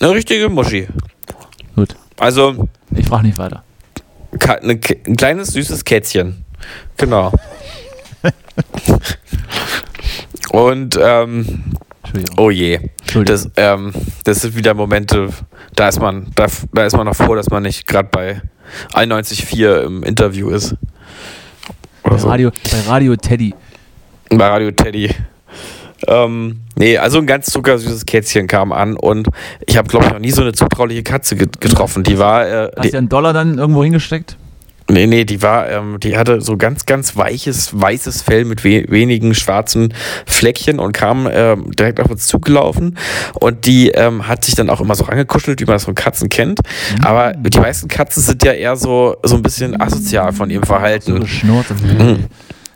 eine richtige Muschi. Gut, Also, ich frage nicht weiter. Ne, ein kleines süßes Kätzchen. Genau. Und ähm, Entschuldigung. oh je, Entschuldigung. das, ähm, das sind wieder Momente, da ist man, da, da ist man noch froh, dass man nicht gerade bei 91,4 im Interview ist. Oder bei, so. Radio, bei Radio Teddy. Bei Radio Teddy. Ähm, nee, also ein ganz zuckersüßes Kätzchen kam an und ich habe, glaube ich, noch nie so eine zutrauliche Katze get getroffen. Die war, äh, Hast du einen Dollar dann irgendwo hingesteckt? Nee, nee, die war, ähm, die hatte so ganz, ganz weiches, weißes Fell mit we wenigen schwarzen Fleckchen und kam ähm, direkt auf uns zugelaufen. Und die ähm, hat sich dann auch immer so angekuschelt, wie man das von Katzen kennt. Aber die meisten Katzen sind ja eher so, so ein bisschen asozial von ihrem So Verhalten. geschnurrt.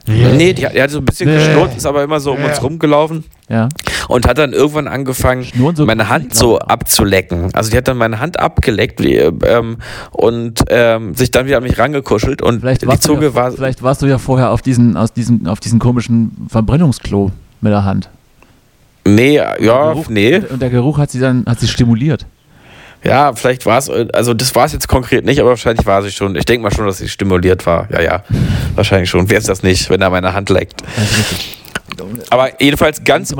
Mhm. Nee, die, hat- die hat so ein bisschen Nee. geschnurrt, ist aber immer so um uns rumgelaufen Ja. und hat dann irgendwann angefangen, so meine Hand so abzulecken. Also die hat dann meine Hand abgeleckt wie, ähm, und ähm, sich dann wieder an mich rangekuschelt und Vielleicht die warst, du Zunge ja, war vielleicht warst du ja vorher auf diesen, aus diesen, auf diesen komischen Verbrennungsklo mit der Hand. nee, Der ja, Geruch, nee, Und der Geruch hat sie dann hat sie stimuliert. Ja, vielleicht war es, also das war es jetzt konkret nicht, aber wahrscheinlich war sie schon. Ich denke mal schon, dass sie stimuliert war. Ja, ja, wahrscheinlich schon. Wer ist das nicht, wenn er meine Hand leckt? Aber jedenfalls ganz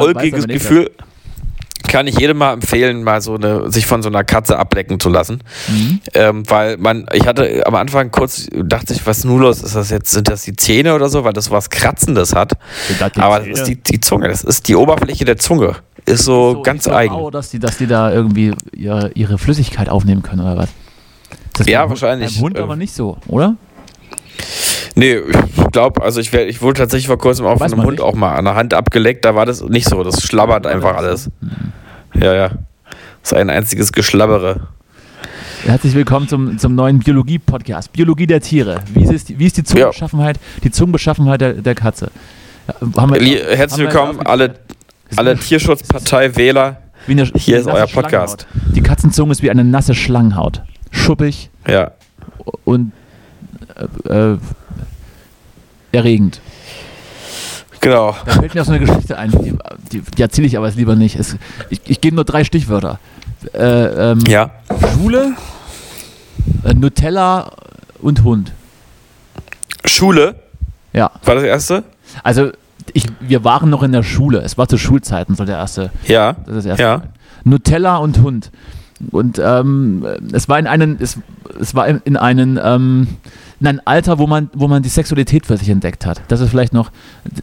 nicht Gefühl. Kann ich jedem mal empfehlen, mal so eine, sich von so einer Katze ablecken zu lassen. Mhm. Ähm, weil man, ich hatte am Anfang kurz, dachte ich, was ist nun los? Ist das jetzt, sind das die Zähne oder so? Weil das was Kratzendes hat. Das Aber das Zähne? ist die, die Zunge, das ist die Oberfläche der Zunge. Ist so, So, ganz ich eigen. Auch, dass die, dass die da irgendwie ihre, ihre Flüssigkeit aufnehmen können oder was? Das Ja, wahrscheinlich. Beim Hund Ähm, aber nicht so, oder? Nee, ich glaube, also ich, werd, ich wurde tatsächlich vor kurzem auch Weiß von einem Hund nicht. auch mal an der Hand abgeleckt. Da war das nicht so. Das schlabbert einfach alles. Ja, ja. Das ist ein einziges Geschlabbere. Herzlich willkommen zum, zum neuen Biologie-Podcast. Biologie der Tiere. Wie ist, die- wie ist die Zungenbeschaffenheit, die Zungenbeschaffenheit der, der Katze? Ja, haben wir- haben Herzlich wir willkommen, alle, alle Tierschutzpartei-Wähler. Hier ist euer Podcast. Die Katzenzunge ist wie eine nasse Schlangenhaut. Schuppig Ja. und äh, äh, erregend. Genau. Da fällt mir auch so eine Geschichte ein, die, die, die erzähle ich aber jetzt lieber nicht. Es, ich ich gebe nur drei Stichwörter. Äh, ähm, Ja. Schule, äh, Nutella und Hund. Schule Ja, war das erste? also ich, wir waren noch in der Schule. Es war zu Schulzeiten, so der erste. Ja. Das ist das erste. Ja. Nutella und Hund. Und ähm, es war in einen, es, es war in einen, ähm, ein Alter, wo man, wo man die Sexualität für sich entdeckt hat. Das ist vielleicht noch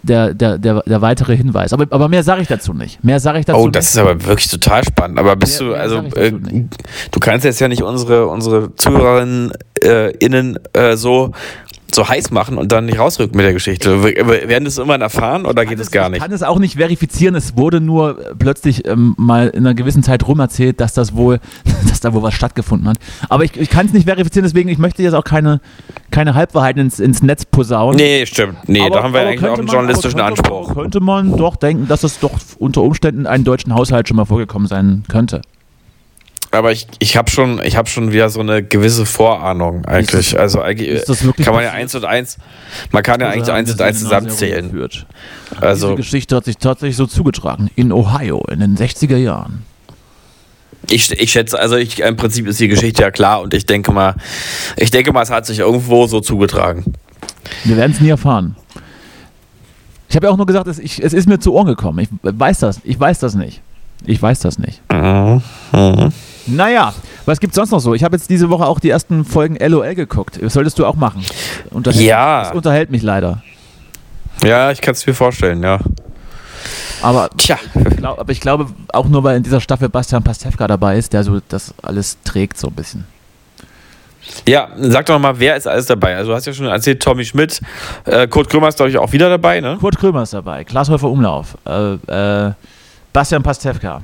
der, der, der, der weitere Hinweis. Aber, aber mehr sage ich dazu nicht. Mehr sage ich dazu Oh, das nicht. ist aber wirklich total spannend. Aber bist Mehr- du, mehr also, äh, nicht. du kannst jetzt ja nicht unsere, unsere Zuhörerinnen äh, innen äh, so, so heiß machen und dann nicht rausrücken mit der Geschichte. Werden das irgendwann erfahren oder geht es gar Ich nicht? kann es auch nicht verifizieren. Es wurde nur äh, plötzlich ähm, mal in einer gewissen Zeit rumerzählt, dass das wohl, dass da wohl was stattgefunden hat. Aber ich, ich kann es nicht verifizieren, deswegen ich möchte jetzt auch keine, keine Halbwahrheiten ins, ins Netz posaunen. Nee, stimmt. Nee, Aber- da haben wir eigentlich auch einen man- journalistischen könnte, Anspruch. Könnte man doch denken, dass es doch unter Umständen in einem deutschen Haushalt schon mal vorgekommen sein könnte. Aber ich, ich habe schon, ich hab schon wieder so eine gewisse Vorahnung eigentlich. also eigentlich das kann man ja eins und eins, man kann ja eigentlich eins und eins zusammenzählen. Also Diese Geschichte hat sich tatsächlich so zugetragen. In Ohio in den 60er Jahren. ich, ich schätze, also ich, im Prinzip ist die Geschichte ja klar und ich denke mal, ich denke mal, es hat sich irgendwo so zugetragen. Wir werden es nie erfahren. Ich habe ja auch nur gesagt, es, ich, es ist mir zu Ohren gekommen. Ich weiß das. Ich weiß das nicht. Ich weiß das nicht. Mhm. Mhm. Naja, was gibt's sonst noch so? Ich habe jetzt diese Woche auch die ersten Folgen LOL geguckt. Das solltest du auch machen. Unterhält, Ja. Das unterhält mich leider. Ja, ich kann es mir vorstellen, ja. Aber Tja. ich, glaub, aber ich glaube auch nur, weil in dieser Staffel Bastian Pastewka dabei ist, der so das alles trägt so ein bisschen. Ja, sag doch mal, wer ist alles dabei? Also du hast ja schon erzählt, Tommy Schmidt, äh, Kurt Krömer ist, glaube ich, auch wieder dabei, ne? Kurt Krömer ist dabei, Klaas Häufer Umlauf, äh, äh, Bastian Pastewka,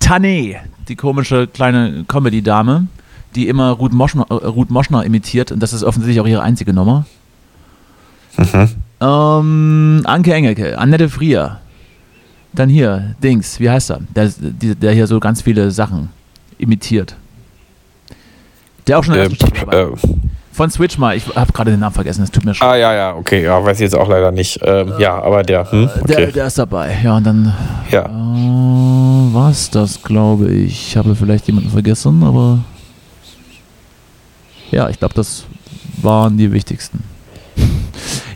Tané, die komische kleine Comedy-Dame, die immer Ruth Moschner, äh, Ruth Moschner imitiert und das ist offensichtlich auch ihre einzige Nummer. Ähm, Anke Engelke, Annette Frier, dann hier, Dings, wie heißt er? Der, der hier so ganz viele Sachen imitiert. Der auch schon Äh, äh. Von Switch mal, ich habe gerade den Namen vergessen, das tut mir schon. ah, ja, ja, okay, ja, weiß ich jetzt auch leider nicht. Ähm, ja, aber der, hm, Der, okay. der ist dabei. Ja, und dann Ja. äh, was das, glaube ich. Ich habe vielleicht jemanden vergessen, aber ja, ich glaube, das waren die wichtigsten.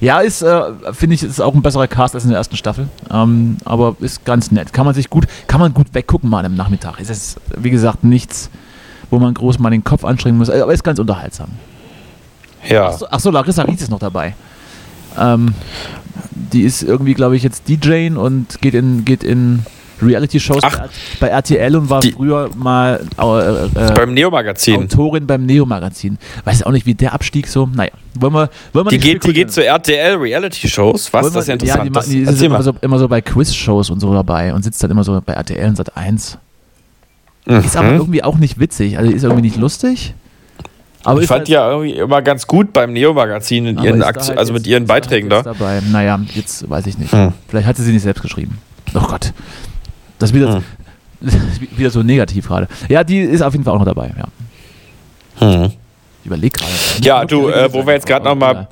Ja, ist, äh, finde ich, ist auch ein besserer Cast als in der ersten Staffel. Ähm, aber ist ganz nett. Kann man sich gut, kann man gut weggucken mal am Nachmittag. Es ist, wie gesagt, nichts, wo man groß mal den Kopf anstrengen muss. Aber ist ganz unterhaltsam. Ja. Achso, ach so, Larissa Ries ist noch dabei. Ähm, die ist irgendwie, glaube ich, jetzt DJing und geht in, geht in Reality-Shows bei, bei RTL und war früher mal äh, äh, Beim Neo-Magazin. Autorin beim Neo-Magazin. Weiß auch nicht, wie der Abstieg so. Naja, wollen wir, wollen wir Die geht, die geht zu RTL Reality-Shows. Was? Wollen Das ist ja wir- Ja, die, interessant. Das- die ist immer so, immer so bei Quiz-Shows und so dabei und sitzt dann immer so bei RTL und Sat 1. Ist aber Mhm. irgendwie auch nicht witzig. Also ist irgendwie nicht lustig. Aber Ich fand halt- die ja irgendwie immer ganz gut beim Neo-Magazin in ihren Aktien, halt also jetzt- mit ihren halt Beiträgen jetzt da. Dabei. Naja, jetzt weiß ich nicht. Hm. Vielleicht hat sie sie nicht selbst geschrieben. Oh Gott. Das ist wieder, Hm. wieder so negativ gerade. Ja, die ist auf jeden Fall auch noch dabei. Ja. Hm. Ich überlege gerade. Ja, du, äh, wo wir jetzt gerade noch mal-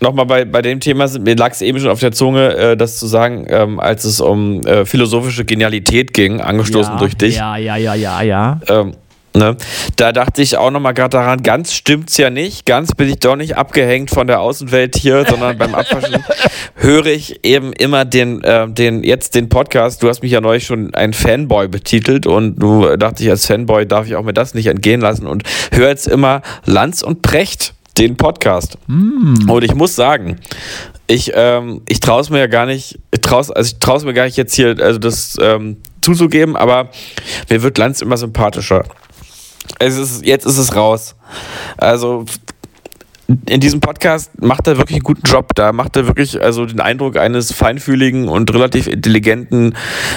Nochmal bei, bei dem Thema sind, mir lag es eben schon auf der Zunge, äh, das zu sagen, ähm, als es um äh, philosophische Genialität ging, angestoßen ja, durch dich. Ja, ja, ja, ja, ja. Ähm, ne? Da dachte ich auch nochmal gerade daran, ganz stimmt's ja nicht, ganz bin ich doch nicht abgehängt von der Außenwelt hier, sondern beim Abwaschen höre ich eben immer den, äh, den, jetzt den Podcast. Du hast mich ja neulich schon ein Fanboy betitelt und du dachte ich, als Fanboy darf ich auch mir das nicht entgehen lassen und höre jetzt immer Lanz und Precht, den Podcast. Und ich muss sagen, ich, ähm, ich traue es mir ja gar nicht, ich trau's, also ich traue es mir gar nicht jetzt hier, also das ähm, zuzugeben, aber mir wird Lanz immer sympathischer. Es ist, jetzt ist es raus. Also in diesem Podcast macht er wirklich einen guten Job. Da macht er wirklich also den Eindruck eines feinfühligen und relativ intelligenten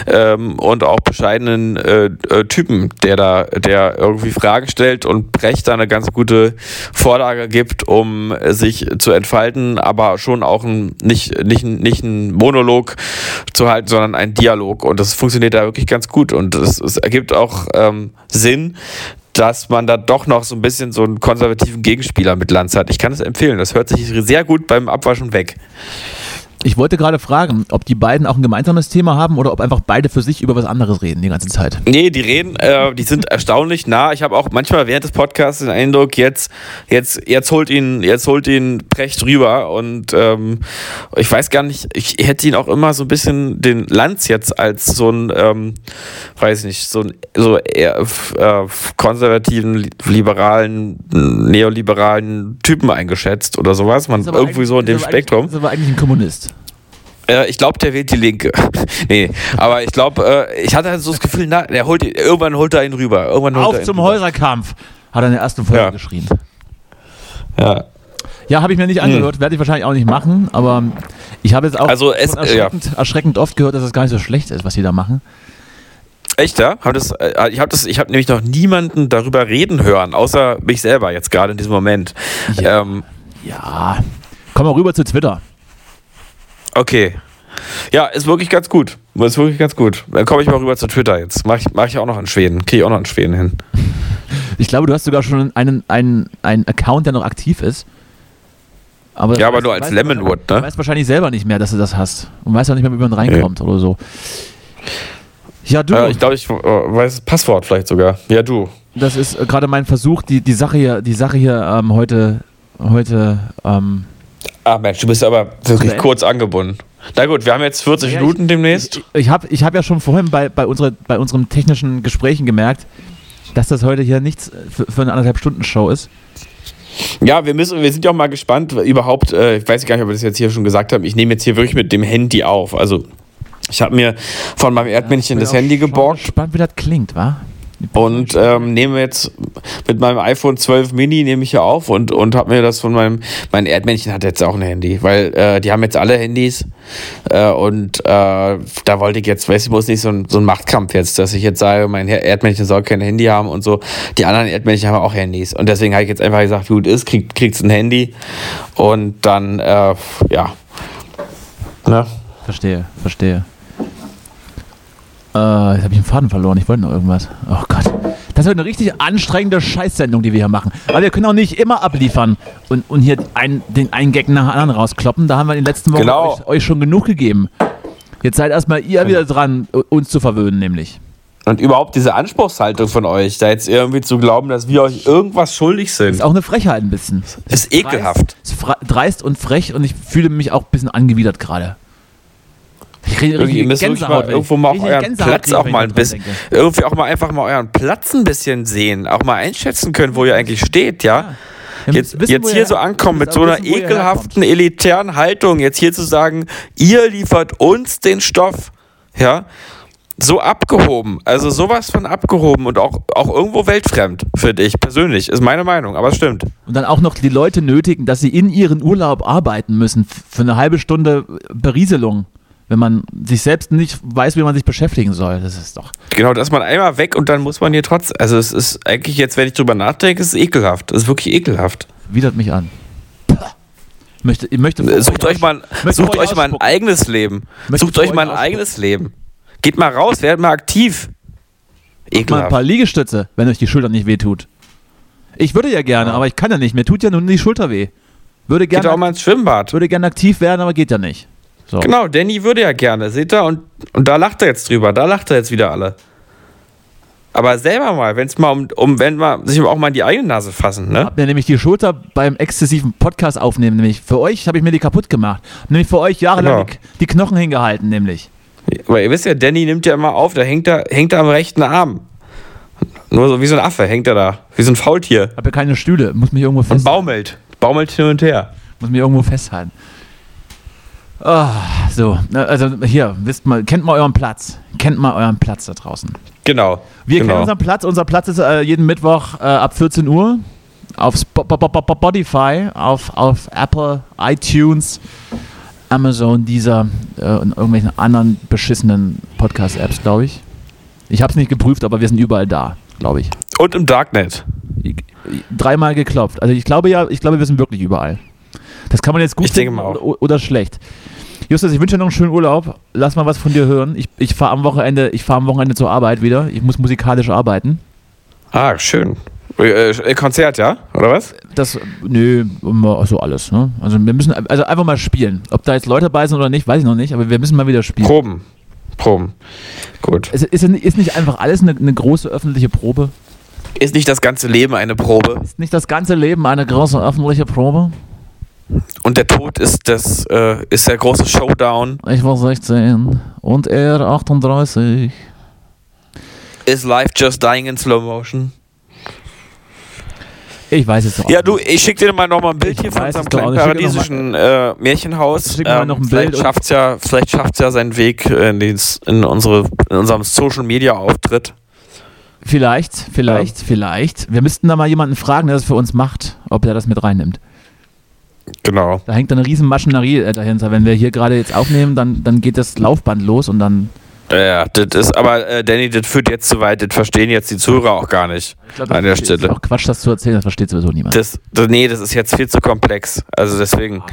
ähm, und auch bescheidenen äh, äh, Typen, der da, der irgendwie Fragen stellt und Brecht da eine ganz gute Vorlage gibt, um sich zu entfalten, aber schon auch ein, nicht, nicht, nicht ein Monolog zu halten, sondern ein Dialog. Und das funktioniert da wirklich ganz gut. Und es, es ergibt auch ähm, Sinn, dass man da doch noch so ein bisschen so einen konservativen Gegenspieler mit Lanz hat. Ich kann es empfehlen. Das hört sich sehr gut beim Abwaschen weg. Ich wollte gerade fragen, ob die beiden auch ein gemeinsames Thema haben oder ob einfach beide für sich über was anderes reden die ganze Zeit. Nee, die reden, äh, die sind erstaunlich nah. Ich habe auch manchmal während des Podcasts den Eindruck, jetzt, jetzt, jetzt holt ihn, jetzt holt ihn Precht rüber und ähm, ich weiß gar nicht, ich hätte ihn auch immer so ein bisschen den Lanz jetzt als so ein, ähm, weiß nicht, so ein so eher äh, konservativen, liberalen, neoliberalen Typen eingeschätzt oder sowas. Man irgendwie so in dem Spektrum. Das ist aber eigentlich ein Kommunist. Äh, ich glaube, der wählt die Linke. nee, aber ich glaube, äh, ich hatte halt so das Gefühl, na, der holt, irgendwann holt er ihn rüber. Irgendwann holt Auf er ihn zum rüber. Häuserkampf, hat er in der ersten Folge Ja. geschrien. Ja. Ja, habe ich mir nicht angehört, werde ich wahrscheinlich auch nicht machen, aber ich habe jetzt auch Also es- erschreckend, erschreckend oft gehört, dass es gar nicht so schlecht ist, was die da machen. Echt, ja? Hab das, äh, ich habe das, habe nämlich noch niemanden darüber reden hören, außer mich selber jetzt gerade in diesem Moment. Ja. Ähm, Ja, komm mal rüber zu Twitter. Okay. Ja, ist wirklich ganz gut. Ist wirklich ganz gut. Dann komme ich mal rüber zu Twitter jetzt. Mach ich, mach ich auch noch in Schweden. Kriege ich auch noch in Schweden hin. Ich glaube, du hast sogar schon einen, einen, einen Account, der noch aktiv ist. Aber Ja, aber weißt- nur als Lemonwood, ne? Du weißt wahrscheinlich selber nicht mehr, dass du das hast. Und weißt auch nicht mehr, wie man reinkommt oder so. Ja, du, Äh, ich glaube, ich äh, weiß das Passwort vielleicht sogar. Ja, du. das ist äh, gerade mein Versuch, die, die Sache hier, die Sache hier ähm, heute, heute ähm, Ah, Mensch, du bist aber wirklich beenden? kurz angebunden. Na gut, wir haben jetzt 40 Ja, Minuten demnächst. Ich, ich habe ich hab ja schon vorhin bei, bei, unsere, bei unseren technischen Gesprächen gemerkt, dass das heute hier nichts für, für eine anderthalb Stunden Show ist. Ja, wir müssen, wir sind ja auch mal gespannt, überhaupt, äh, ich weiß gar nicht, ob wir das jetzt hier schon gesagt haben, ich nehme jetzt hier wirklich mit dem Handy auf. Also ich habe mir von meinem Erdmännchen das Bin auch Handy geborgt gespannt, wie das klingt, wa? Und ähm, nehme jetzt mit meinem iPhone 12 Mini nehme ich hier auf und, und habe mir das von meinem, mein Erdmännchen hat jetzt auch ein Handy, weil äh, die haben jetzt alle Handys äh, und äh, da wollte ich jetzt, weiß ich, muss nicht so ein, so ein Machtkampf jetzt, dass ich jetzt sage, mein Erdmännchen soll kein Handy haben und so. Die anderen Erdmännchen haben auch Handys und deswegen habe ich jetzt einfach gesagt, wie gut ist, kriegt kriegt's ein Handy und dann, äh, ja. Ne? Verstehe, verstehe. Äh, jetzt habe ich den Faden verloren. Ich wollte noch irgendwas. Oh Gott. Das wird eine richtig anstrengende Scheißsendung, die wir hier machen. Aber wir können auch nicht immer abliefern und, und hier ein, den einen Gag nach dem anderen rauskloppen. Da haben wir in den letzten Wochen Genau. euch, euch schon genug gegeben. Jetzt seid erstmal ihr wieder dran, uns zu verwöhnen, nämlich. Und überhaupt diese Anspruchshaltung von euch, da jetzt irgendwie zu glauben, dass wir euch irgendwas schuldig sind, Ist auch eine Frechheit ein bisschen. ist ekelhaft. Dreist, ist dreist und frech und ich fühle mich auch ein bisschen angewidert gerade. Ich kriege Irgendwie, ihr müsst Gänsehaut, mal irgendwo mal euren Gänsehaut Platz auch mal ein bisschen, irgendwie auch mal einfach mal euren Platz ein bisschen sehen, auch mal einschätzen können, wo ihr eigentlich steht, ja. Wir Jetzt, wissen, jetzt hier so ankommen mit so einer wissen, ekelhaften, elitären Haltung, jetzt hier zu sagen, ihr liefert uns den Stoff, ja. So abgehoben, also sowas von abgehoben und auch, auch irgendwo weltfremd, finde ich persönlich, ist meine Meinung, aber es stimmt. Und dann auch noch die Leute nötigen, dass sie in ihren Urlaub arbeiten müssen für eine halbe Stunde Berieselung, wenn man sich selbst nicht weiß, wie man sich beschäftigen soll. Das ist doch. Genau, da ist man einmal weg und dann muss man hier trotz. Also es ist eigentlich jetzt, wenn ich drüber nachdenke, es ist ekelhaft. Es ist wirklich ekelhaft. Widert mich an. Ich möchte, ich möchte Sucht euch mal, möchte sucht euch euch mal ein eigenes Leben. Möchte Sucht euch euch mal ein ausspucken. eigenes Leben. Geht mal raus, werdet mal aktiv. mal ein Ekelhaft. paar Liegestütze, wenn euch die Schulter nicht wehtut. Ich würde ja gerne, aber ich kann ja nicht. Mir tut ja nun die Schulter weh. Würde Geht auch gerne, mal ins Schwimmbad. würde gerne aktiv werden, aber geht ja nicht. So. Genau, Danny würde ja gerne, seht ihr? Und, und da lacht er jetzt drüber. Da lacht er jetzt wieder alle. Aber selber mal, wenn es mal um, um, wenn man sich auch mal in die eigene Nase fassen, ne? Hab mir nämlich die Schulter beim exzessiven Podcast aufnehmen, nämlich für euch habe ich mir die kaputt gemacht. Nämlich für euch jahrelang Genau. die, die Knochen hingehalten, nämlich. Weil ihr wisst ja, Danny nimmt ja immer auf, da hängt er, hängt er am rechten Arm. Nur so wie so ein Affe hängt er da. Wie so ein Faultier. Hab ja keine Stühle, muss mich irgendwo Und festhalten. baumelt. Baumelt hin und her. Muss mich irgendwo festhalten. Ah, so, also hier, wisst mal, kennt mal euren Platz. Kennt mal euren Platz da draußen. Genau. Wir genau. kennen unseren Platz. Unser Platz ist äh, jeden Mittwoch äh, ab 14 Uhr auf Sp- Sp- Sp- Spotify, auf, auf Apple, iTunes, Amazon, dieser äh, und irgendwelchen anderen beschissenen Podcast-Apps, glaube ich. Ich habe es nicht geprüft, aber wir sind überall da, glaube ich. Und im Darknet. Dreimal geklopft. Also ich glaube ja, ich glaube, wir sind wirklich überall. Das kann man jetzt gut Ich denke mal auch. oder schlecht. Justus, ich wünsche dir noch einen schönen Urlaub. Lass mal was von dir hören. Ich, ich fahre am Wochenende, ich fahre am Wochenende zur Arbeit wieder. Ich muss musikalisch arbeiten. Ah, schön. Äh, Konzert, ja? Oder was? Das, nö, so alles. Ne? Also wir müssen also einfach mal spielen. Ob da jetzt Leute dabei sind oder nicht, weiß ich noch nicht, aber wir müssen mal wieder spielen. Proben. Proben. Gut. Ist, ist, ist nicht einfach alles eine, eine große öffentliche Probe? Ist nicht das ganze Leben eine Probe? Ist nicht das ganze Leben eine große öffentliche Probe? Und der Tod ist das äh, ist der große Showdown. Ich war 16 und er 38. Is life just dying in slow motion? Ich weiß es auch Ja, du, ich schick dir mal noch mal ein Bild Ich hier von unserem kleinen paradiesischen äh, Märchenhaus. Schick mir mal noch ein vielleicht Bild und- schafft's ja, vielleicht schafft's ja seinen Weg in, dies, in unsere in unserem Social Media Auftritt. Vielleicht, vielleicht, vielleicht. Wir müssten da mal jemanden fragen, der das für uns macht, ob der das mit reinnimmt. Genau. Da hängt eine riesen Maschinerie äh, dahinter. Wenn wir hier gerade jetzt aufnehmen, dann, dann geht das Laufband los und dann. Ja, das ist aber äh, Danny, das führt jetzt zu weit, das verstehen jetzt die Zuhörer auch gar nicht Ich glaub, an der das ist Stelle. auch Quatsch, das zu erzählen, das versteht sowieso niemand. Das, das, nee, das ist jetzt viel zu komplex. Also deswegen,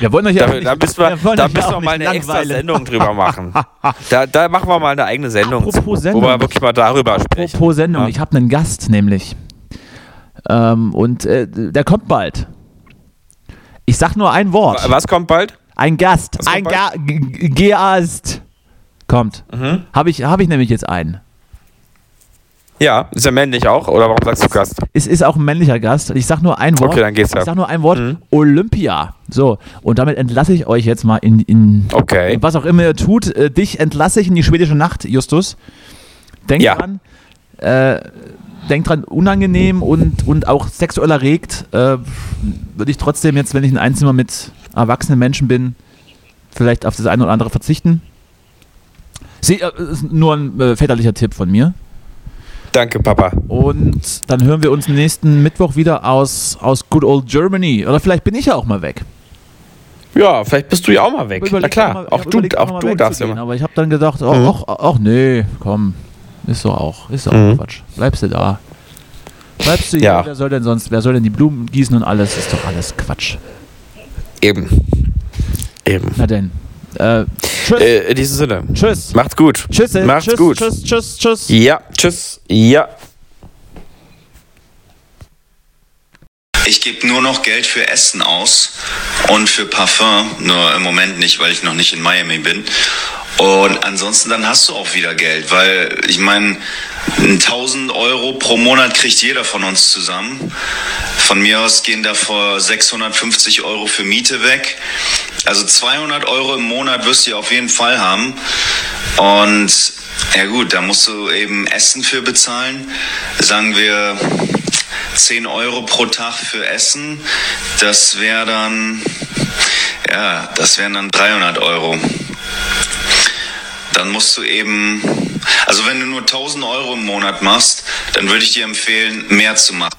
wir wollen euch ja da, nicht- da müssen wir, wollen da müssen wir mal eine extra. Sendung drüber machen. Da, da machen wir mal eine eigene Sendung, Apropos zu, Sendung. wo wir wirklich mal darüber sprechen. Apropos Sendung, Ja. ich habe einen Gast nämlich. Ähm, und äh, der kommt bald. Ich sag nur ein Wort. Was kommt bald? Ein Gast. Ein Ga Gast. Kommt. Mhm. Habe ich, hab ich nämlich jetzt einen. Ja, ist er männlich auch? Oder warum sagst du Gast? Es ist auch ein männlicher Gast. Ich sag nur ein Wort. Okay, dann geht's ja. Ich sag nur ein Wort. Mhm. Olympia. So, und damit entlasse ich euch jetzt mal in, in Okay. was auch immer ihr tut. Äh, dich entlasse ich in die schwedische Nacht, Justus. Denk Ja. dran, äh, denk dran, unangenehm und, und auch sexuell erregt, äh, würde ich trotzdem jetzt, wenn ich in ein Zimmer mit erwachsenen Menschen bin, vielleicht auf das eine oder andere verzichten. Sie, äh, ist nur ein äh, väterlicher Tipp von mir. Danke, Papa. Und dann hören wir uns nächsten Mittwoch wieder aus, aus Good Old Germany. Oder vielleicht bin ich ja auch mal weg. Ja, vielleicht bist du ja auch mal weg. Na klar, mal- ich auch du, auch mal du darfst wegzugehen, immer. Aber ich habe dann gedacht, ach, Mhm. nee, komm. Ist so auch. Ist so Mhm. auch Quatsch. Bleibst du da. Bleibst du hier. Ja. Wer soll denn sonst, wer soll denn die Blumen gießen und alles? Ist doch alles Quatsch. Eben. Eben. Na denn. Äh, tschüss. Äh, in diesem Sinne. tschüss. Macht's gut. Tschüss. Macht's tschüss, gut. Tschüss, tschüss, tschüss. Ja, tschüss. Ja. Ich gebe nur noch Geld für Essen aus und für Parfum, nur im Moment nicht, weil ich noch nicht in Miami bin. Und ansonsten dann hast du auch wieder Geld, weil ich meine, 1000 Euro pro Monat kriegt jeder von uns zusammen. Von mir aus gehen da vor 650 Euro für Miete weg. Also 200 Euro im Monat wirst du auf jeden Fall haben. Und ja gut, da musst du eben Essen für bezahlen. Sagen wir 10 Euro pro Tag für Essen. Das wäre dann, ja, das wären dann 300 Euro. Dann musst du eben, also wenn du nur 1000 Euro im Monat machst, dann würde ich dir empfehlen, mehr zu machen.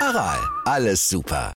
Aral, alles super.